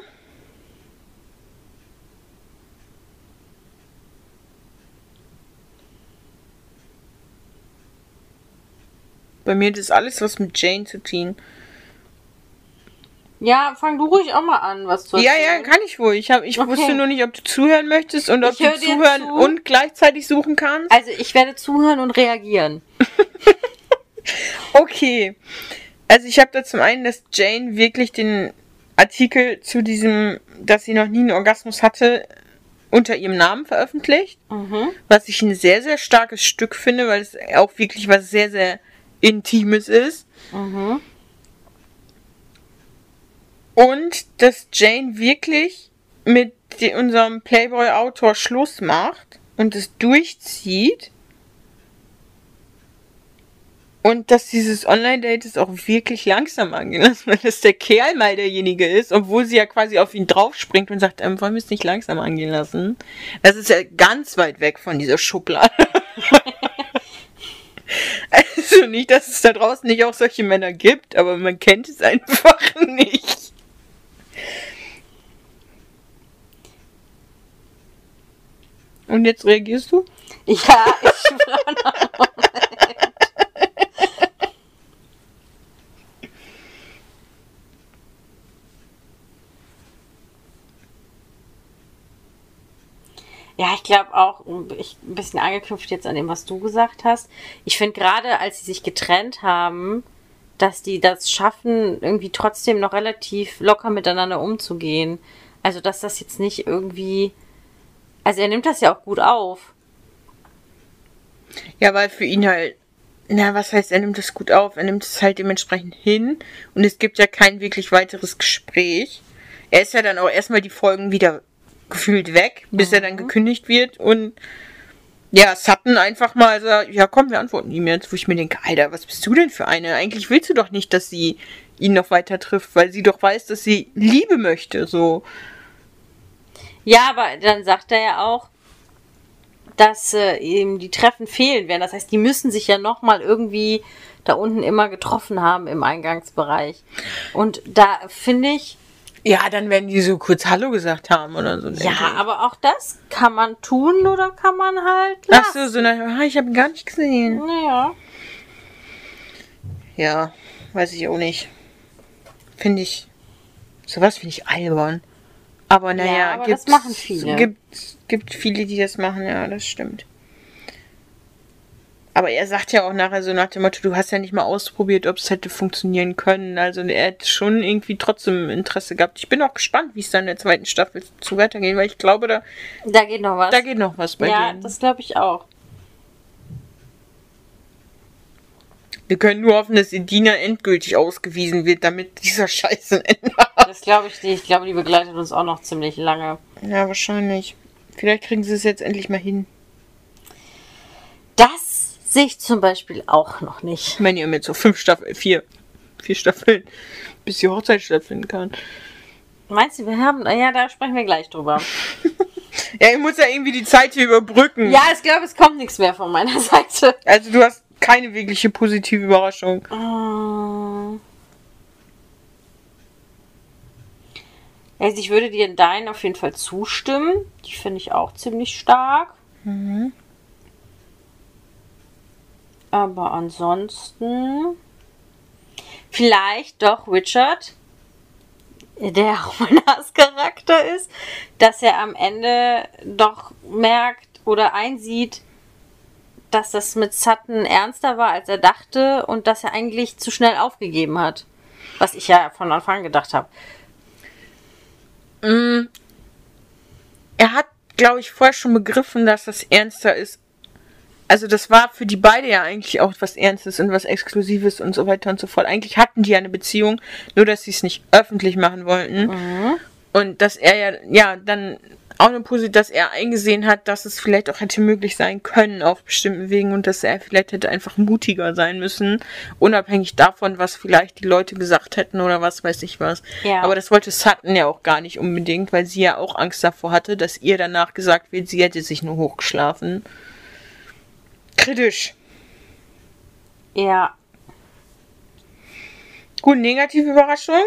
Bei mir das alles was mit Jane zu tun. Ja, fang du ruhig auch mal an, was zu Ja, ja, kann ich wohl. Ich, hab, ich Okay. wusste nur nicht, ob du zuhören möchtest und ob Ich du zuhören zu. und gleichzeitig suchen kannst. Also ich werde zuhören und reagieren. <laughs> Okay. Also ich habe da zum einen, dass Jane wirklich den Artikel zu diesem, dass sie noch nie einen Orgasmus hatte, unter ihrem Namen veröffentlicht. Mhm. Was ich ein sehr, sehr starkes Stück finde, weil es auch wirklich was sehr, sehr Intimes ist. Mhm. Und dass Jane wirklich mit unserem Playboy-Autor Schluss macht und es durchzieht. Und dass dieses Online-Date es auch wirklich langsam angehen lässt, <laughs> weil dass der Kerl mal derjenige ist, obwohl sie ja quasi auf ihn draufspringt und sagt, ähm, wollen wir es nicht langsam angehen lassen? Das ist ja ganz weit weg von dieser Schublade. <laughs> also nicht, dass es da draußen nicht auch solche Männer gibt, aber man kennt es einfach <laughs> nicht. Und jetzt reagierst du? Ja, ich war Ja, ich glaube auch, ich ein bisschen angeknüpft jetzt an dem, was du gesagt hast. Ich finde gerade, als sie sich getrennt haben, dass die das schaffen, irgendwie trotzdem noch relativ locker miteinander umzugehen. Also, dass das jetzt nicht irgendwie. Also, er nimmt das ja auch gut auf. Ja, weil für ihn halt, na, was heißt, er nimmt es gut auf? Er nimmt es halt dementsprechend hin und es gibt ja kein wirklich weiteres Gespräch. Er ist ja dann auch erstmal die Folgen wieder gefühlt weg, bis er dann gekündigt wird und ja, Sutton einfach mal sagt, ja komm, wir antworten ihm jetzt, wo ich mir denke, Alter, was bist du denn für eine? Eigentlich willst du doch nicht, dass sie ihn noch weiter trifft, weil sie doch weiß, dass sie Liebe möchte, so. Ja, aber dann sagt er ja auch, dass äh, ihm die Treffen fehlen werden. Das heißt, die müssen sich ja nochmal irgendwie da unten immer getroffen haben im Eingangsbereich. Und da finde ich, Ja, dann werden die so kurz Hallo gesagt haben oder so. ja, aber auch das kann man tun oder kann man halt Ach so, lassen. so, na, ah, ich habe gar nicht gesehen. Naja. Ja, weiß ich auch nicht. Finde ich. Sowas finde ich albern. Aber naja, aber gibt's- das machen viele. Gibt, gibt viele, die das machen, ja, das stimmt. Aber er sagt ja auch nachher so nach dem Motto, du hast ja nicht mal ausprobiert, ob es hätte funktionieren können. Also er hat schon irgendwie trotzdem Interesse gehabt. Ich bin auch gespannt, wie es dann in der zweiten Staffel zu weitergeht, weil ich glaube, da, Da geht noch was. da geht noch was bei ja, denen. das glaube ich auch. Wir können nur hoffen, dass Edina endgültig ausgewiesen wird, damit dieser Scheiß ein Ende hat. Das glaube ich nicht. Ich glaube, die begleitet uns auch noch ziemlich lange. Ja, wahrscheinlich. Vielleicht kriegen sie es jetzt endlich mal hin. Das sehe ich zum Beispiel auch noch nicht. Ich meine, ihr jetzt so fünf Staffeln, vier, vier Staffeln, bis die Hochzeit stattfinden kann. Meinst du, wir haben. Ja, da sprechen wir gleich drüber. <laughs> Ja, ich muss ja irgendwie die Zeit hier überbrücken. Ja, ich glaube, es kommt nichts mehr von meiner <laughs> Seite. Also du hast keine wirkliche positive Überraschung. Äh. Also ich würde dir in deinen auf jeden Fall zustimmen. Die finde ich auch ziemlich stark. Aber ansonsten vielleicht doch Richard, der auch mein Hasscharakter ist, dass er am Ende doch merkt oder einsieht, dass das mit Sutton ernster war, als er dachte und dass er eigentlich zu schnell aufgegeben hat. Was ich ja von Anfang an gedacht habe. Er hat, glaube ich, vorher schon begriffen, dass das ernster ist. Also das war für die beide ja eigentlich auch was Ernstes und was Exklusives und so weiter und so fort. Eigentlich hatten die ja eine Beziehung, nur dass sie es nicht öffentlich machen wollten. Mhm. Und dass er ja, ja, dann auch eine Position, dass er eingesehen hat, dass es vielleicht auch hätte möglich sein können auf bestimmten Wegen und dass er vielleicht hätte einfach mutiger sein müssen, unabhängig davon, was vielleicht die Leute gesagt hätten oder was weiß ich was. Ja. Aber das wollte Sutton ja auch gar nicht unbedingt, weil sie ja auch Angst davor hatte, dass ihr danach gesagt wird, sie hätte sich nur hochgeschlafen. Kritisch. Ja. Gut, negative Überraschung.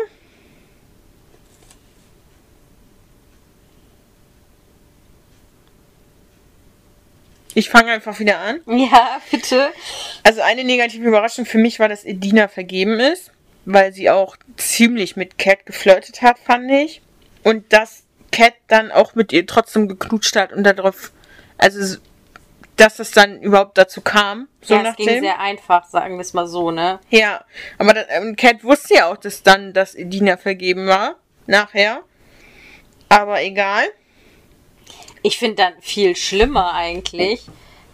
Ich fange einfach wieder an. Ja, bitte. Also eine negative Überraschung für mich war, dass Edina vergeben ist, weil sie auch ziemlich mit Cat geflirtet hat, fand ich. Und dass Cat dann auch mit ihr trotzdem geknutscht hat und darauf, also dass es dann überhaupt dazu kam. So ja, nach es ging sehr einfach, sagen wir es mal so, ne? Ja, aber dann, ähm, Cat wusste ja auch, dass dann, dass Edina vergeben war. Nachher. Aber egal. Ich finde dann viel schlimmer eigentlich,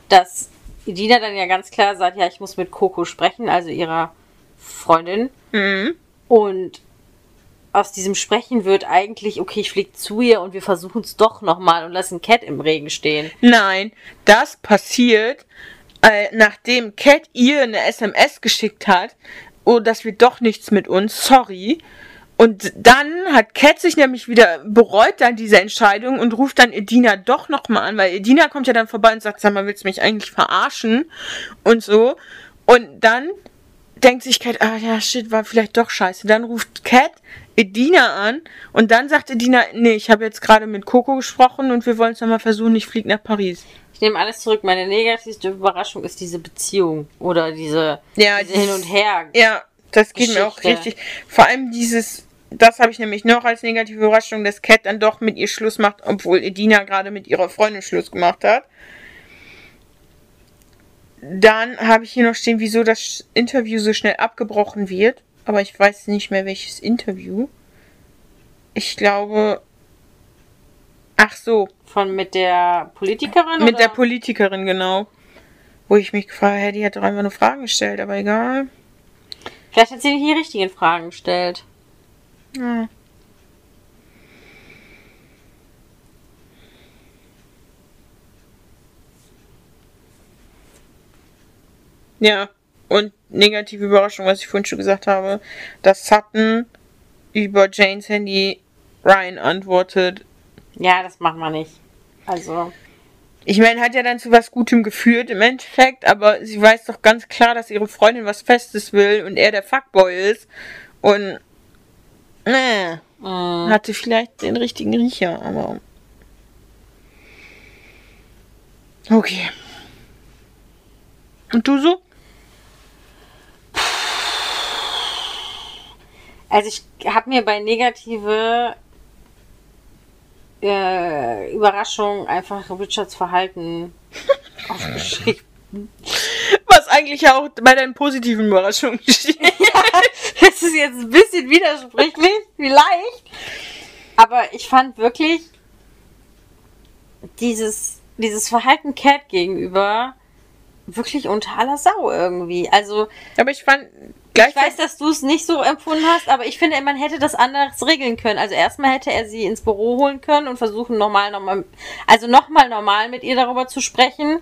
dass Edina dann ja ganz klar sagt, ja, ich muss mit Coco sprechen, also ihrer Freundin. Mhm. Und aus diesem Sprechen wird eigentlich, okay, ich fliege zu ihr und wir versuchen es doch nochmal und lassen Cat im Regen stehen. Nein, das passiert, äh, nachdem Cat ihr eine SMS geschickt hat, oh, das wird doch nichts mit uns, sorry. Und dann hat Cat sich nämlich wieder bereut dann diese Entscheidung und ruft dann Edina doch nochmal an, weil Edina kommt ja dann vorbei und sagt, sag mal, willst du mich eigentlich verarschen? Und so. Und dann denkt sich Cat, ah ja, shit, war vielleicht doch scheiße. Dann ruft Cat Edina an und dann sagt Edina, nee, ich habe jetzt gerade mit Coco gesprochen und wir wollen es nochmal versuchen, ich fliege nach Paris. Ich nehme alles zurück. Meine negativste Überraschung ist diese Beziehung oder diese, Ja, diese Hin und Her. Ja, das geht mir auch Geschichte. richtig. Vor allem dieses, das habe ich nämlich noch als negative Überraschung, dass Cat dann doch mit ihr Schluss macht, obwohl Edina gerade mit ihrer Freundin Schluss gemacht hat. Dann habe ich hier noch stehen, wieso das Interview so schnell abgebrochen wird. Aber ich weiß nicht mehr, welches Interview. Ich glaube. Ach so, Von mit der Politikerin? mit oder? der Politikerin, genau. Wo ich mich gefragt hätte, die hat doch einfach nur Fragen gestellt, aber egal. Vielleicht hat sie nicht die richtigen Fragen gestellt. Ja. Ja, und negative Überraschung, was ich vorhin schon gesagt habe, dass Sutton über Janes Handy Ryan antwortet. Ja, das machen wir nicht. Also, Ich meine, hat ja dann zu was Gutem geführt im Endeffekt, aber sie weiß doch ganz klar, dass ihre Freundin was Festes will und er der Fuckboy ist. Und äh, mh, hatte vielleicht den richtigen Riecher, aber. Okay. Und du so? Also ich habe mir bei negative äh, Überraschung einfach Richards Verhalten <laughs> aufgeschrieben. Was eigentlich ja auch bei deinen positiven Überraschungen <laughs> steht. Das ist jetzt ein bisschen widersprüchlich, vielleicht. Aber ich fand wirklich dieses, dieses Verhalten Cat gegenüber wirklich unter aller Sau irgendwie. Also, Aber ich fand ich weiß, dass du es nicht so empfunden hast, aber ich finde, man hätte das anders regeln können. Also erstmal hätte er sie ins Büro holen können und versuchen normal, normal, also nochmal normal mit ihr darüber zu sprechen.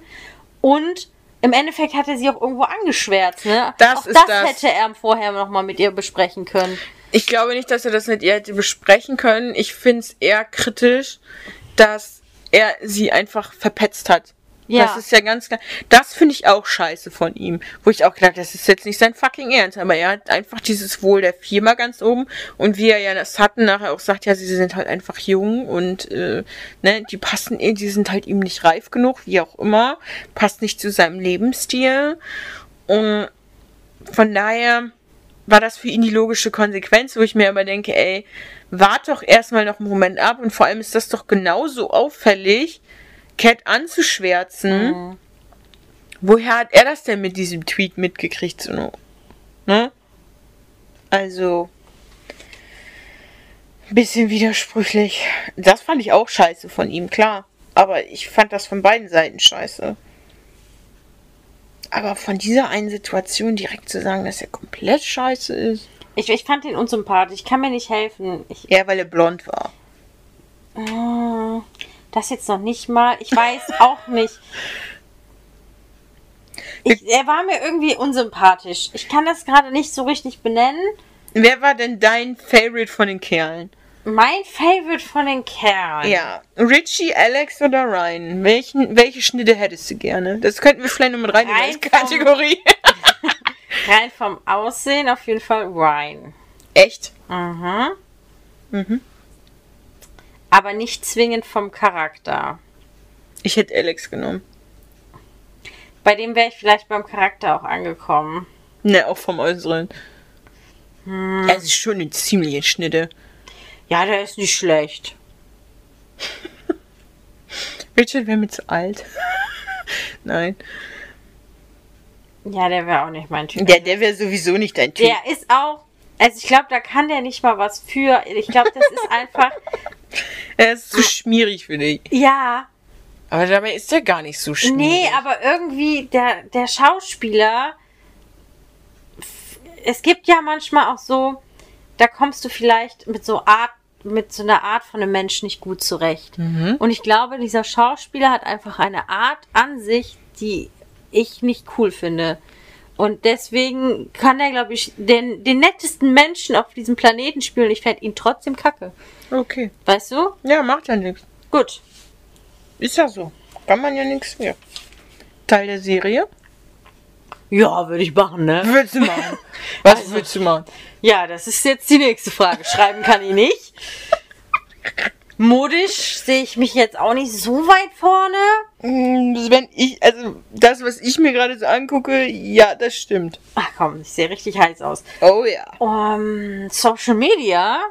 Und im Endeffekt hat er sie auch irgendwo angeschwärzt, ne? Das auch ist das, das. hätte er vorher nochmal mit ihr besprechen können. Ich glaube nicht, dass er das mit ihr hätte besprechen können. Ich finde es eher kritisch, dass er sie einfach verpetzt hat. Ja. Das ist ja ganz klar. Das finde ich auch scheiße von ihm. Wo ich auch gedacht, das ist jetzt nicht sein fucking Ernst. Aber er hat einfach dieses Wohl der Firma ganz oben. Und wie er ja das hatten, nachher auch sagt, ja, sie sind halt einfach jung und äh, ne, die passen, eh, die sind halt ihm nicht reif genug, wie auch immer. Passt nicht zu seinem Lebensstil. Und von daher war das für ihn die logische Konsequenz, wo ich mir aber denke, ey, wart doch erstmal noch einen Moment ab und vor allem ist das doch genauso auffällig, Cat anzuschwärzen. Mhm. Woher hat er das denn mit diesem Tweet mitgekriegt? So, ne? Also, ein bisschen widersprüchlich. Das fand ich auch scheiße von ihm, klar. aber ich fand das von beiden Seiten scheiße. Aber von dieser einen Situation direkt zu sagen, dass er komplett scheiße ist. Ich, ich fand ihn unsympathisch. Ich kann mir nicht helfen. Ich, Ja, weil er blond war. äh, das jetzt noch nicht mal. Ich weiß <laughs> auch nicht. Ich, er war mir irgendwie unsympathisch. Ich kann das gerade nicht so richtig benennen. Wer war denn dein Favorite von den Kerlen? Mein Favorite von den Kerlen. Ja, Richie, Alex oder Ryan? Welchen, welche Schnitte hättest du gerne? Das könnten wir vielleicht noch mit als Rein vom- Kategorie. <laughs> Rein vom Aussehen auf jeden Fall Ryan. Echt? Mhm. Mhm. Aber nicht zwingend vom Charakter. Ich hätte Alex genommen. Bei dem wäre ich vielleicht beim Charakter auch angekommen. Ne, auch vom Äußeren. Hm. Ja, es ist schon eine ziemliche Schnitte. Ja, der ist nicht schlecht. <laughs> Richard wäre mir zu alt. <laughs> Nein. Ja, der wäre auch nicht mein Typ. Der, der wäre sowieso nicht dein Typ. Der ist auch. Also ich glaube, da kann der nicht mal was für. Ich glaube, das ist einfach. <laughs> Er ist zu schmierig für dich. Ja. Aber dabei ist er gar nicht so schmierig. Nee, aber irgendwie der, der Schauspieler. Es gibt ja manchmal auch so, da kommst du vielleicht mit so Art, mit so einer Art von einem Menschen nicht gut zurecht. Und ich glaube, dieser Schauspieler hat einfach eine Art an sich, die ich nicht cool finde. Und deswegen kann er, glaube ich, den, den nettesten Menschen auf diesem Planeten spielen. Ich fände ihn trotzdem kacke. Okay. Weißt du? Ja, macht ja nichts. Gut. Ist ja so. Kann man ja nichts mehr. Teil der Serie? Ja, würde ich machen, ne? Würdest du machen? <laughs> Was Also- würdest du machen? Ja, das ist jetzt die nächste Frage. Schreiben kann ich nicht. <laughs> Modisch sehe ich mich jetzt auch nicht so weit vorne. Mm, Wenn ich, also das, was ich mir gerade so angucke, ja, das stimmt. Ach komm, ich sehe richtig heiß aus. Oh ja. Um, Social Media.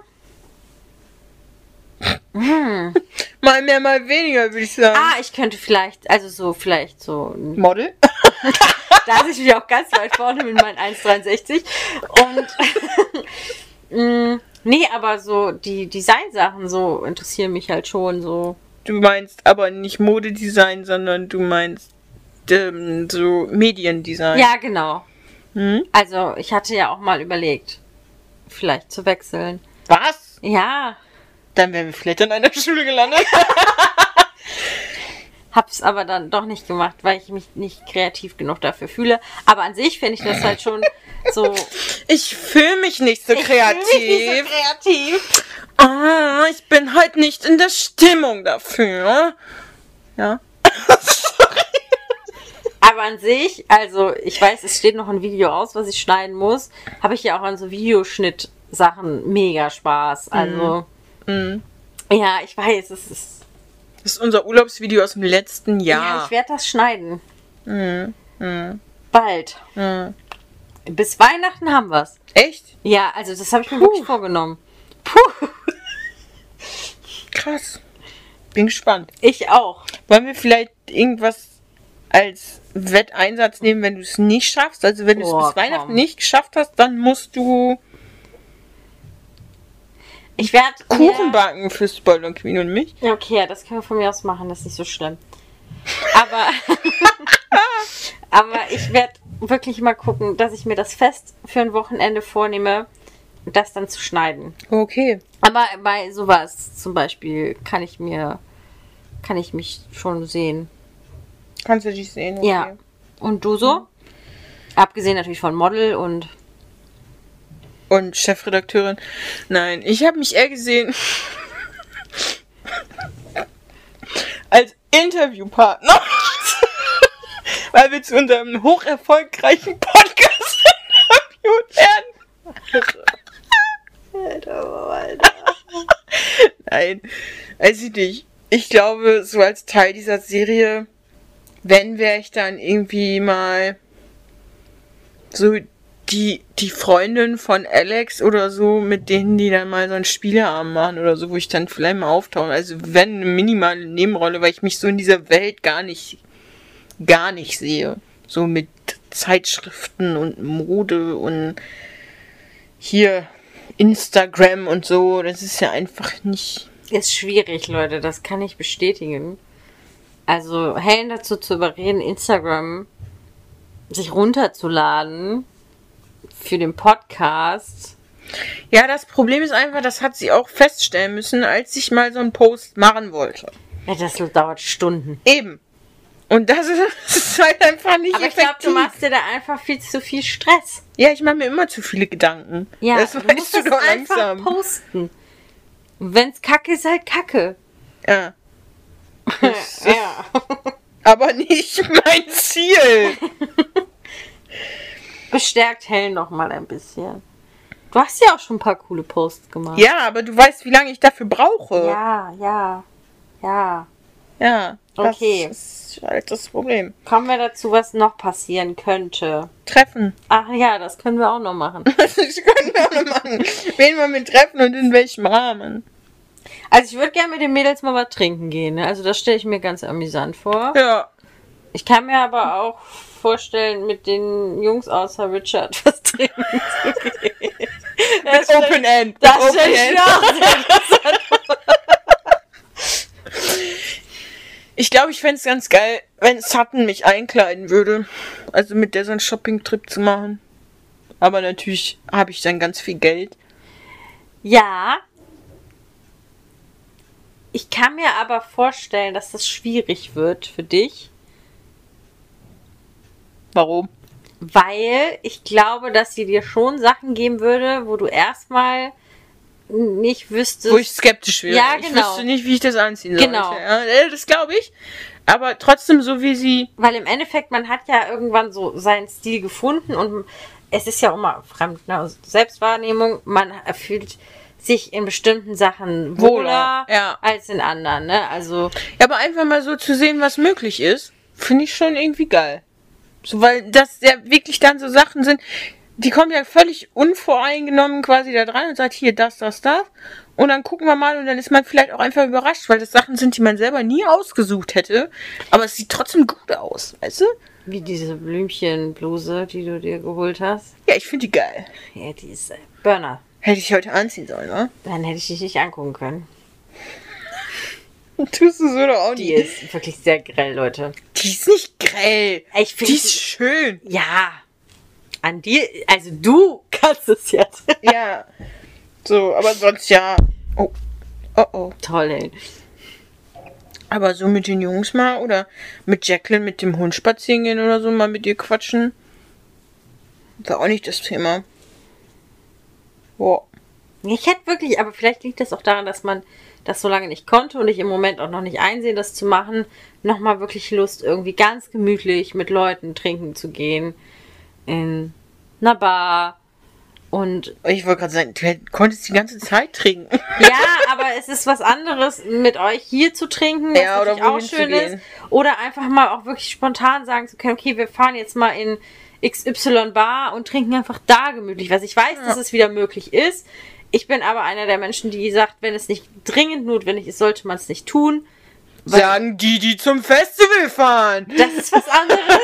<laughs> Mal mehr, mal weniger, würde ich sagen. Ah, ich könnte vielleicht, also so, vielleicht so. Model? <laughs> Da sehe ich mich auch ganz weit vorne mit meinen 1,63. Und. <laughs> nee, aber so die Designsachen so interessieren mich halt schon so. Du meinst aber nicht Modedesign, sondern du meinst ähm, so Mediendesign. Ja, genau. Hm? Also, ich hatte ja auch mal überlegt, vielleicht zu wechseln. Was? Ja, Dann wären wir vielleicht an einer <laughs> Schule gelandet. <laughs> hab's aber dann doch nicht gemacht, weil ich mich nicht kreativ genug dafür fühle. Aber an sich finde ich das halt schon so. <laughs> Ich fühle mich nicht so Ich kreativ. mich nicht so kreativ. Ah, ich bin heute nicht in der Stimmung dafür. Ja. <laughs> Aber an sich, also ich weiß, es steht noch ein Video aus, was ich schneiden muss. Habe ich ja auch an so Videoschnitt-Sachen mega Spaß. Also, Mhm. ja, ich weiß, es ist. Das ist unser Urlaubsvideo aus dem letzten Ja, Jahr. ich werde das schneiden. Mhm. Mhm. Bald. Mhm. Bis Weihnachten haben wir's. Echt? Ja, also das habe ich mir wirklich vorgenommen. Puh, Krass. Bin gespannt. ich auch. Wollen wir vielleicht irgendwas als Wetteinsatz nehmen, wenn du es nicht schaffst? Also wenn du es bis Weihnachten komm. nicht geschafft hast, dann musst du Ich werde Kuchen backen für Spoiler Queen und mich. Ja, okay, das können wir von mir aus machen, das ist nicht so schlimm. Aber, <laughs> aber ich werde wirklich mal gucken, dass ich mir das fest für ein Wochenende vornehme, das dann zu schneiden. Okay. Aber bei sowas zum Beispiel kann ich mir, kann ich mich schon sehen. Kannst du dich sehen? Okay. Ja. Und du so? Abgesehen natürlich von Model und Und Chefredakteurin. Nein, ich habe mich eher gesehen <laughs> als Interviewpartner. <laughs> Weil wir zu unserem hocherfolgreichen Podcast <laughs> interviewt werden. Nein, weiß ich nicht. Ich glaube, so als Teil dieser Serie, wenn wäre ich dann irgendwie mal so die, die Freundin von Alex oder so, mit denen die dann mal so einen Spieleabend machen oder so, wo ich dann vielleicht mal auftauche. Also wenn eine minimale Nebenrolle, weil ich mich so in dieser Welt gar nicht, gar nicht sehe. So mit Zeitschriften und Mode und hier Instagram und so. Das ist ja einfach nicht. ist schwierig, Leute, das kann ich bestätigen. Also Helen dazu zu überreden, Instagram sich runterzuladen für den Podcast. Ja, das Problem ist einfach, das hat sie auch feststellen müssen, als ich mal so einen Post machen wollte. Ja, das dauert Stunden. Eben. Und das ist, <laughs> das ist halt einfach nicht Aber ich glaube, effektiv. du machst dir da einfach viel zu viel Stress. ja, ich mache mir immer zu viele Gedanken. Ja, das du weißt musst du das doch einfach langsam. posten. Und wenn's kacke ist, halt kacke. Ja. <laughs> Das ja. aber nicht <laughs> mein Ziel. Bestärkt Helen noch mal ein bisschen. Du hast ja auch schon ein paar coole Posts gemacht. Ja, aber du weißt, wie lange ich dafür brauche. Ja, ja, ja. Ja. Das Okay. ist halt das Problem. Kommen wir dazu, was noch passieren könnte. Treffen. Ach ja, das können wir auch noch machen. <laughs> Das können wir auch noch machen. Wen wir mit treffen und in welchem Rahmen. Also ich würde gerne mit den Mädels mal was trinken gehen. Ne? Also das stelle ich mir ganz amüsant vor. Ja. Ich kann mir aber auch vorstellen, mit den Jungs außer Richard <laughs> was trinken zu gehen. Das stell- Open End. Das ich End. Ich glaube, ich fände es ganz geil, wenn Sutton mich einkleiden würde. Also mit der so einen Shopping-Trip zu machen. Aber natürlich habe ich dann ganz viel Geld. Ja. Ich kann mir aber vorstellen, dass das schwierig wird für dich, Warum? weil ich glaube, dass sie dir schon Sachen geben würde, wo du erstmal nicht wüsstest. Wo ich skeptisch wäre. Ja, Ich genau. wüsste nicht, wie ich das anziehen Genau. sollte. Ja, äh, das glaube ich. Aber trotzdem so wie sie. Weil im Endeffekt, man hat ja irgendwann so seinen Stil gefunden und es ist ja auch immer fremd, ne? Also Selbstwahrnehmung, man fühlt sich in bestimmten Sachen wohler, Wohler, ja. als in anderen, ne? Also, Ja, aber einfach mal so zu sehen, was möglich ist, finde ich schon irgendwie geil. So, weil das ja wirklich dann so Sachen sind, die kommen ja völlig unvoreingenommen quasi da dran und sagt, hier, das, das, das. Und dann gucken wir mal und dann ist man vielleicht auch einfach überrascht, weil das Sachen sind, die man selber nie ausgesucht hätte. Aber es sieht trotzdem gut aus, weißt du? wie diese Blümchenbluse, die du dir geholt hast. Ja, ich finde die geil. Ja, die ist äh, Burner. Hätte ich heute anziehen sollen, ne? Dann hätte ich dich nicht angucken können. Tust du so doch auch Die nicht. ist wirklich sehr grell, Leute. Die ist nicht grell. Ich Die finde ist schön. Ja. An dir, also du kannst es jetzt. <laughs> Ja. So, aber sonst ja. Oh. Oh oh. Toll, ey. Aber so mit den Jungs mal oder mit Jacqueline mit dem Hund spazieren gehen oder so mal mit ihr quatschen. War auch nicht das Thema. Boah. Ich hätte wirklich, aber vielleicht liegt das auch daran, dass man das so lange nicht konnte und ich im Moment auch noch nicht einsehe, das zu machen. Nochmal wirklich Lust, irgendwie ganz gemütlich mit Leuten trinken zu gehen. In einer Bar. Und Ich wollte gerade sagen, du konntest die ganze Zeit trinken. ja, aber es ist was anderes, mit euch hier zu trinken, was Ja, natürlich auch schön ist. Oder einfach mal auch wirklich spontan sagen zu können, okay, wir fahren jetzt mal in XY Bar und trinken einfach da gemütlich was. Ich weiß, dass es wieder möglich ist. Ich bin aber einer der Menschen, die sagt, wenn es nicht dringend notwendig ist, sollte man es nicht tun. Sagen die, die zum Festival fahren. Das ist was anderes.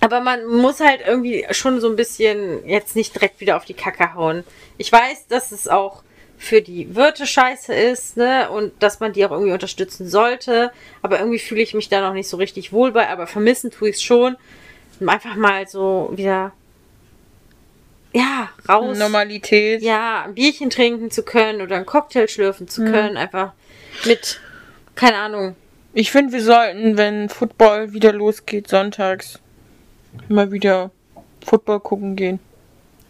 Aber man muss halt irgendwie schon so ein bisschen jetzt nicht direkt wieder auf die Kacke hauen. Ich weiß, dass es auch für die Wirte scheiße ist, ne? Und dass man die auch irgendwie unterstützen sollte. Aber irgendwie fühle ich mich da noch nicht so richtig wohl bei. Aber vermissen tue ich es schon. Um einfach mal so wieder, ja, raus. Normalität. Ja, ein Bierchen trinken zu können oder einen Cocktail schlürfen zu können. Einfach mit, keine Ahnung, Ich finde, wir sollten, wenn Football wieder losgeht, sonntags, mal wieder Football gucken gehen.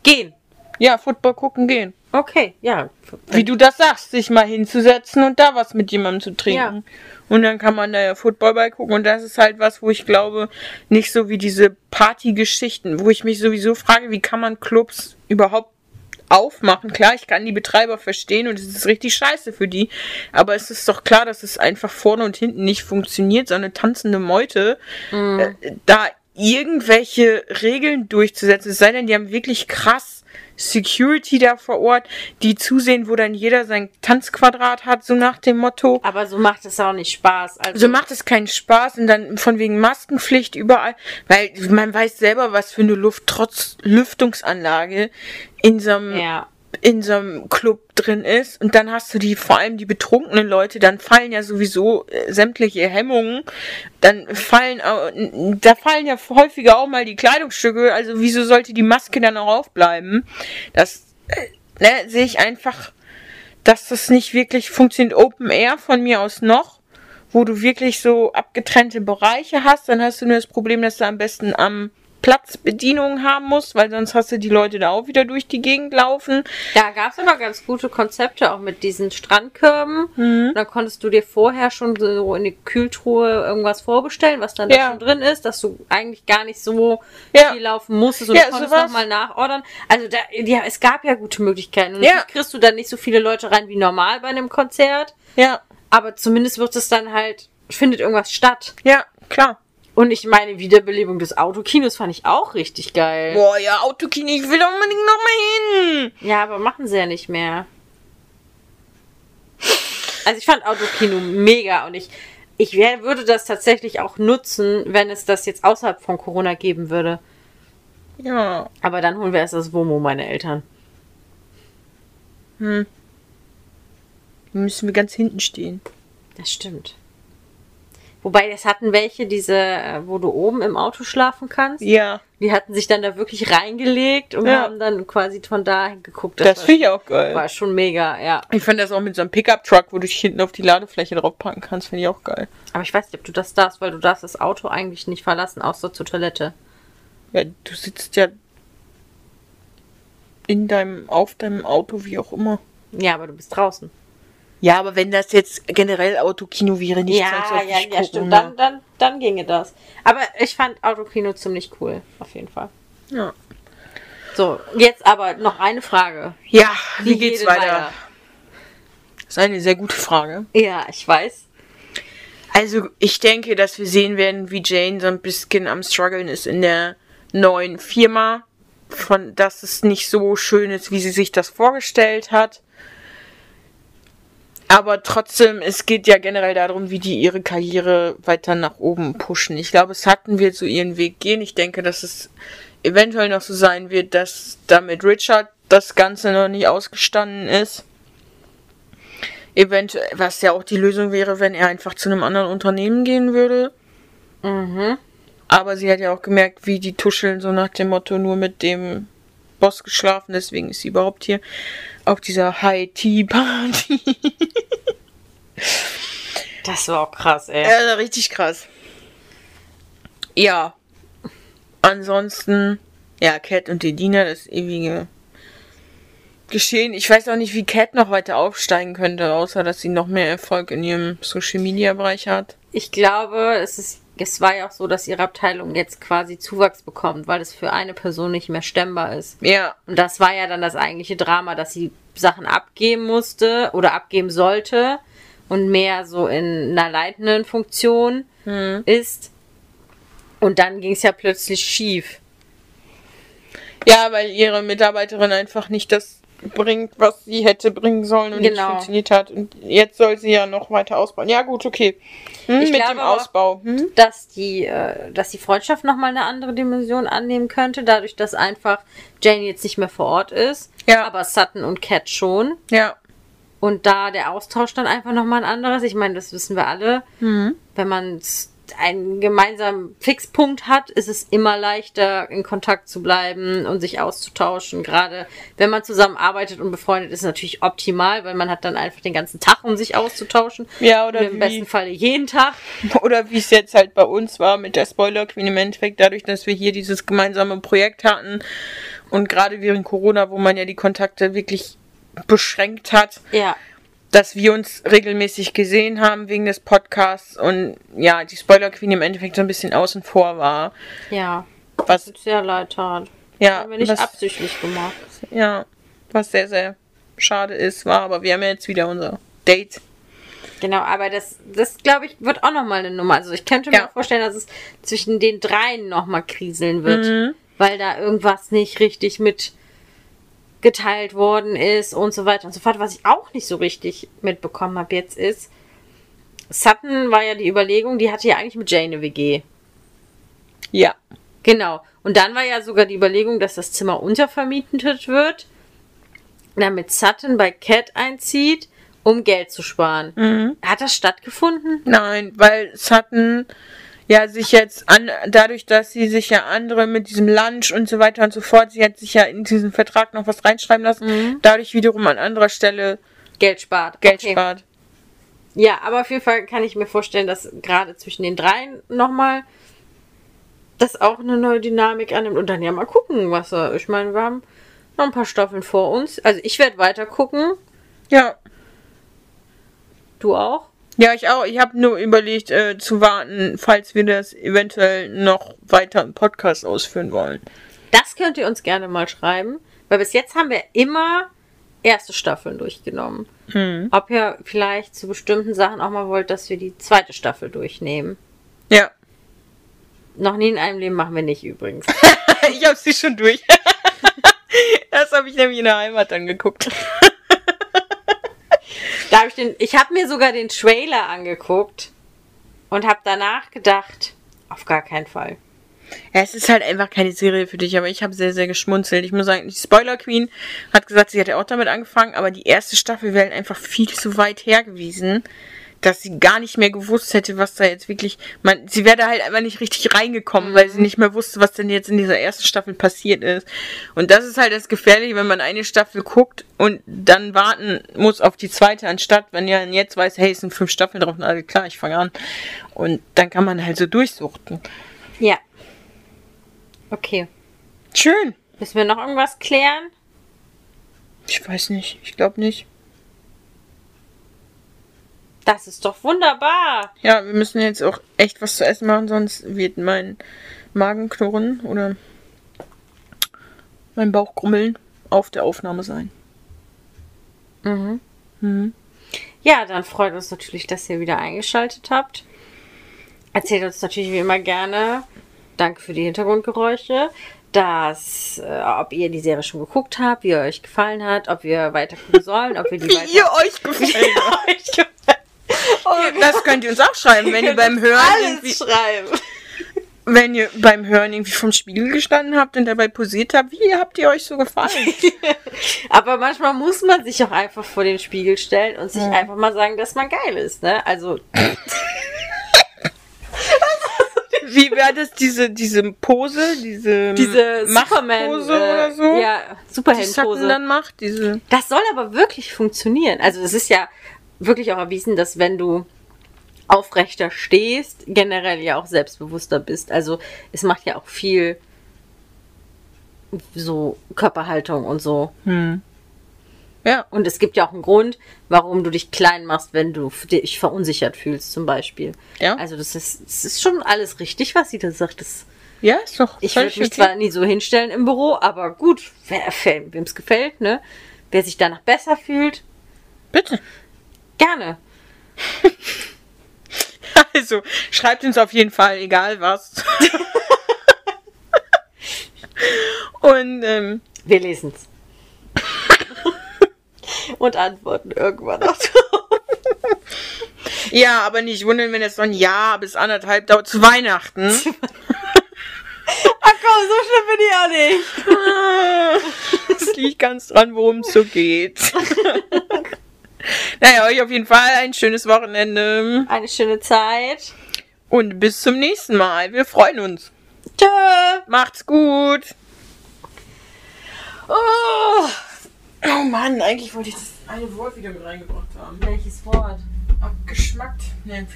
gehen. Ja, Football gucken gehen. Okay, ja. Wie du das sagst, sich mal hinzusetzen und da was mit jemandem zu trinken. Ja. Und dann kann man da ja Football bei gucken. Und das ist halt was, wo ich glaube, nicht so wie diese Partygeschichten, wo ich mich sowieso frage, wie kann man Clubs überhaupt aufmachen. Klar, ich kann die Betreiber verstehen und es ist richtig scheiße für die. Aber es ist doch klar, dass es einfach vorne und hinten nicht funktioniert, so eine tanzende Meute, äh, da irgendwelche Regeln durchzusetzen. Es sei denn, die haben wirklich krass Security da vor Ort, die zusehen, wo dann jeder sein Tanzquadrat hat, so nach dem Motto. Aber so macht es auch nicht Spaß. Also, So macht es keinen Spaß und dann von wegen Maskenpflicht überall, weil man weiß selber, was für eine Luft trotz Lüftungsanlage in so einem Ja. In so einem Club drin ist und dann hast du die, vor allem die betrunkenen Leute, dann fallen ja sowieso äh, sämtliche Hemmungen, dann fallen, da fallen ja häufiger auch mal die Kleidungsstücke, also wieso sollte die Maske dann auch aufbleiben? Das, äh, ne, sehe ich einfach, dass das nicht wirklich funktioniert. Open Air von mir aus noch, wo du wirklich so abgetrennte Bereiche hast, dann hast du nur das Problem, dass du am besten am Platz Bedienungen haben musst, weil sonst hast du die Leute da auch wieder durch die Gegend laufen. Da gab es aber ganz gute Konzepte auch mit diesen Strandkörben. Mhm. Da konntest du dir vorher schon so in die Kühltruhe irgendwas vorbestellen, was dann da Ja. schon drin ist, dass du eigentlich gar nicht so Ja. viel laufen musstest und Ja, du konntest nochmal nachordern. Also da, ja, es gab ja gute Möglichkeiten. Und Ja. kriegst du dann nicht so viele Leute rein wie normal bei einem Konzert, Ja, aber zumindest wird es dann halt, findet irgendwas statt. ja, klar. Und ich meine, Wiederbelebung des Autokinos fand ich auch richtig geil. Boah, ja, Autokino, ich will unbedingt noch mal hin. Ja, aber machen sie ja nicht mehr. Also ich fand Autokino mega und ich, ich würde das tatsächlich auch nutzen, wenn es das jetzt außerhalb von Corona geben würde. Ja. Aber dann holen wir erst das WOMO, meine Eltern. Hm. Dann müssen wir ganz hinten stehen. Das stimmt. Wobei, es hatten welche, diese, äh, wo du oben im Auto schlafen kannst. Ja, Die hatten sich dann da wirklich reingelegt und Ja. haben dann quasi von da geguckt. das war, finde ich auch geil. war schon mega, ja. Ich fand das auch mit so einem Pickup-Truck, wo du dich hinten auf die Ladefläche draufpacken kannst, finde ich auch geil. Aber ich weiß nicht, ob du das darfst, weil du darfst das Auto eigentlich nicht verlassen, außer zur Toilette. Ja, du sitzt ja in deinem, auf deinem Auto, wie auch immer. Ja, aber du bist draußen. Ja, aber wenn das jetzt generell Autokino wäre, nicht ja, zwangsläufig ja, ja, gucken, stimmt. ne? Dann, dann, dann ginge das. Aber ich fand Autokino ziemlich cool, auf jeden Fall. Ja. So, jetzt aber noch eine Frage. ja, wie, geht's geht weiter? Das ist eine sehr gute Frage. Ja, ich weiß. Also, ich denke, dass wir sehen werden, wie Jane so ein bisschen am struggeln ist in der neuen Firma. Von, dass es nicht so schön ist, wie sie sich das vorgestellt hat. Aber trotzdem, es geht ja generell darum, wie die ihre Karriere weiter nach oben pushen. Ich glaube, es hatten wird so ihren Weg gehen. Ich denke, dass es eventuell noch so sein wird, dass damit Richard das Ganze noch nicht ausgestanden ist. Eventuell, was ja auch die Lösung wäre, wenn er einfach zu einem anderen Unternehmen gehen würde. Mhm. Aber sie hat ja auch gemerkt, wie die tuscheln, so nach dem Motto, nur mit dem Boss geschlafen, deswegen ist sie überhaupt hier auf dieser High-Tea-Party. Das war auch krass, ey. Ja, richtig krass. Ja. Ansonsten, ja, Cat und Dedina, das ewige Geschehen. Ich weiß auch nicht, wie Cat noch weiter aufsteigen könnte, außer dass sie noch mehr Erfolg in ihrem Social-Media-Bereich hat. Ich glaube, es ist, es war ja auch so, dass ihre Abteilung jetzt quasi Zuwachs bekommt, weil es für eine Person nicht mehr stemmbar ist. Ja, Und das war ja dann das eigentliche Drama, dass sie Sachen abgeben musste oder abgeben sollte und mehr so in einer leitenden Funktion ist. Und dann ging es ja plötzlich schief. Ja, weil ihre Mitarbeiterin einfach nicht das bringt, was sie hätte bringen sollen und nicht Genau. funktioniert hat. Und jetzt soll sie ja noch weiter ausbauen. Ja, gut, okay. Hm, Ich mit glaube dem Ausbau. Hm? Dass die, äh, dass die Freundschaft nochmal eine andere Dimension annehmen könnte, dadurch, dass einfach Jane jetzt nicht mehr vor Ort ist, Ja. aber Sutton und Cat schon. Ja. Und da der Austausch dann einfach nochmal ein anderes. Ich meine, das wissen wir alle. Mhm. Wenn man s- einen gemeinsamen Fixpunkt hat, ist es immer leichter, in Kontakt zu bleiben und sich auszutauschen. Gerade wenn man zusammenarbeitet und befreundet ist, natürlich optimal, weil man hat dann einfach den ganzen Tag, um sich auszutauschen. Ja, oder Und im wie- besten Falle jeden Tag. <laughs> Oder wie es jetzt halt bei uns war mit der Spoiler Queen im Endeffekt, dadurch, dass wir hier dieses gemeinsame Projekt hatten und gerade während Corona, wo man ja die Kontakte wirklich beschränkt hat, Ja. Dass wir uns regelmäßig gesehen haben wegen des Podcasts und ja, die Spoiler Queen im Endeffekt so ein bisschen außen vor war. Ja. Was, Tut sehr leid tat. ja, Haben wir nicht was, absichtlich gemacht. ja, was sehr, sehr schade ist, war, aber wir haben ja jetzt wieder unser Date. Genau, aber das, das glaube ich, wird auch nochmal eine Nummer. Also ich könnte mir Ja. auch vorstellen, dass es zwischen den dreien nochmal kriseln wird. Mhm. Weil da irgendwas nicht richtig mit geteilt worden ist und so weiter und so fort. Was ich auch nicht so richtig mitbekommen habe jetzt ist, Sutton war ja die Überlegung, die hatte ja eigentlich mit Jane eine WG. Ja. Genau. Und dann war ja sogar die Überlegung, dass das Zimmer untervermietet wird. damit Sutton bei Cat einzieht, um Geld zu sparen. Mhm. Hat das stattgefunden? Nein, weil Sutton ja sich jetzt an, dadurch, dass sie sich ja andere mit diesem Lunch und so weiter und so fort, sie hat sich ja in diesen Vertrag noch was reinschreiben lassen, Mhm. dadurch wiederum an anderer Stelle Geld spart. Geld Okay. spart. Ja, aber auf jeden Fall kann ich mir vorstellen, dass gerade zwischen den dreien nochmal das auch eine neue Dynamik annimmt. Und dann ja mal gucken, was er. Ich meine, wir haben noch ein paar Staffeln vor uns. Also ich werde weiter gucken. Ja. Du auch? Ja, ich auch. Ich habe nur überlegt, äh, zu warten, falls wir das eventuell noch weiter im Podcast ausführen wollen. Das könnt ihr uns gerne mal schreiben. Weil bis jetzt haben wir immer erste Staffeln durchgenommen. Hm. Ob ihr vielleicht zu bestimmten Sachen auch mal wollt, dass wir die zweite Staffel durchnehmen. Ja. Noch nie in einem Leben machen wir nicht übrigens. <laughs> ich habe sie schon durch. <laughs> das habe ich nämlich in der Heimat angeguckt. Da habe ich den, ich habe mir sogar den Trailer angeguckt und habe danach gedacht, auf gar keinen Fall. Ja, es ist halt einfach keine Serie für dich, aber ich habe sehr, sehr geschmunzelt. Ich muss sagen, die Spoiler Queen hat gesagt, sie hätte auch damit angefangen, aber die erste Staffel wäre halt einfach viel zu weit her gewesen, dass sie gar nicht mehr gewusst hätte, was da jetzt wirklich. Man, sie wäre da halt einfach nicht richtig reingekommen, weil sie nicht mehr wusste, was denn jetzt in dieser ersten Staffel passiert ist. Und das ist halt das Gefährliche, wenn man eine Staffel guckt und dann warten muss auf die zweite, anstatt wenn ja jetzt weiß, hey, es sind fünf Staffeln drauf, na klar, ich fange an. Und dann kann man halt so durchsuchten. Ja. Okay. Schön. Müssen wir noch irgendwas klären? Ich weiß nicht. Ich glaube nicht. Das ist doch wunderbar. Ja, wir müssen jetzt auch echt was zu essen machen, sonst wird mein Magen knurren oder mein Bauch grummeln auf der Aufnahme sein. Mhm. Mhm. Ja, dann freut uns natürlich, dass ihr wieder eingeschaltet habt. Erzählt uns natürlich wie immer gerne. Danke für die Hintergrundgeräusche. Dass, äh, ob ihr die Serie schon geguckt habt, wie ihr euch gefallen hat, ob wir weiter gucken sollen, ob wir die <laughs> Wie weiter. <laughs> ihr euch gefällt. euch Oh, das könnt ihr uns auch schreiben, wenn ihr beim Hören alles schreiben. wenn ihr beim Hören irgendwie vom Spiegel gestanden habt und dabei posiert habt, wie habt ihr euch so gefallen? <laughs> Aber manchmal muss man sich auch einfach vor den Spiegel stellen und sich einfach mal sagen, dass man geil ist, ne? Also, <laughs> Wie wäre das diese diese Pose, diese diese Machtpose äh, oder so? Ja, die Sutton Superheldenpose. dann macht, diese Das soll aber wirklich funktionieren. Also es ist ja wirklich auch erwiesen, dass wenn du aufrechter stehst, generell ja auch selbstbewusster bist. Also es macht ja auch viel so Körperhaltung und so. hm. Ja, Und es gibt ja auch einen Grund, warum du dich klein machst, wenn du dich verunsichert fühlst, zum Beispiel. Ja. Also das ist, das ist schon alles richtig, was sie da sagt. Das, ja, ist doch ich würde mich okay. zwar nie so hinstellen im Büro, aber gut, wer wem es gefällt, ne? Wer sich danach besser fühlt, Bitte. Gerne. <laughs> Also, schreibt uns auf jeden Fall, egal was. <laughs> Und ähm, Wir lesen's. <laughs> Und antworten irgendwann auch. ja, aber nicht wundern, wenn es so ein Jahr bis anderthalb dauert zu Weihnachten. Ach komm, so schlimm bin ich auch nicht. Es liegt ganz dran, worum es so geht. <laughs> naja, euch auf jeden Fall ein schönes Wochenende. Eine schöne Zeit. Und bis zum nächsten Mal. Wir freuen uns. Tschö. Macht's gut. Oh. Oh Mann, eigentlich wollte ich das eine Wort wieder mit reingebracht haben. Welches Wort? Abgeschmackt. Nee,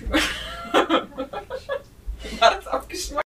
War das abgeschmackt?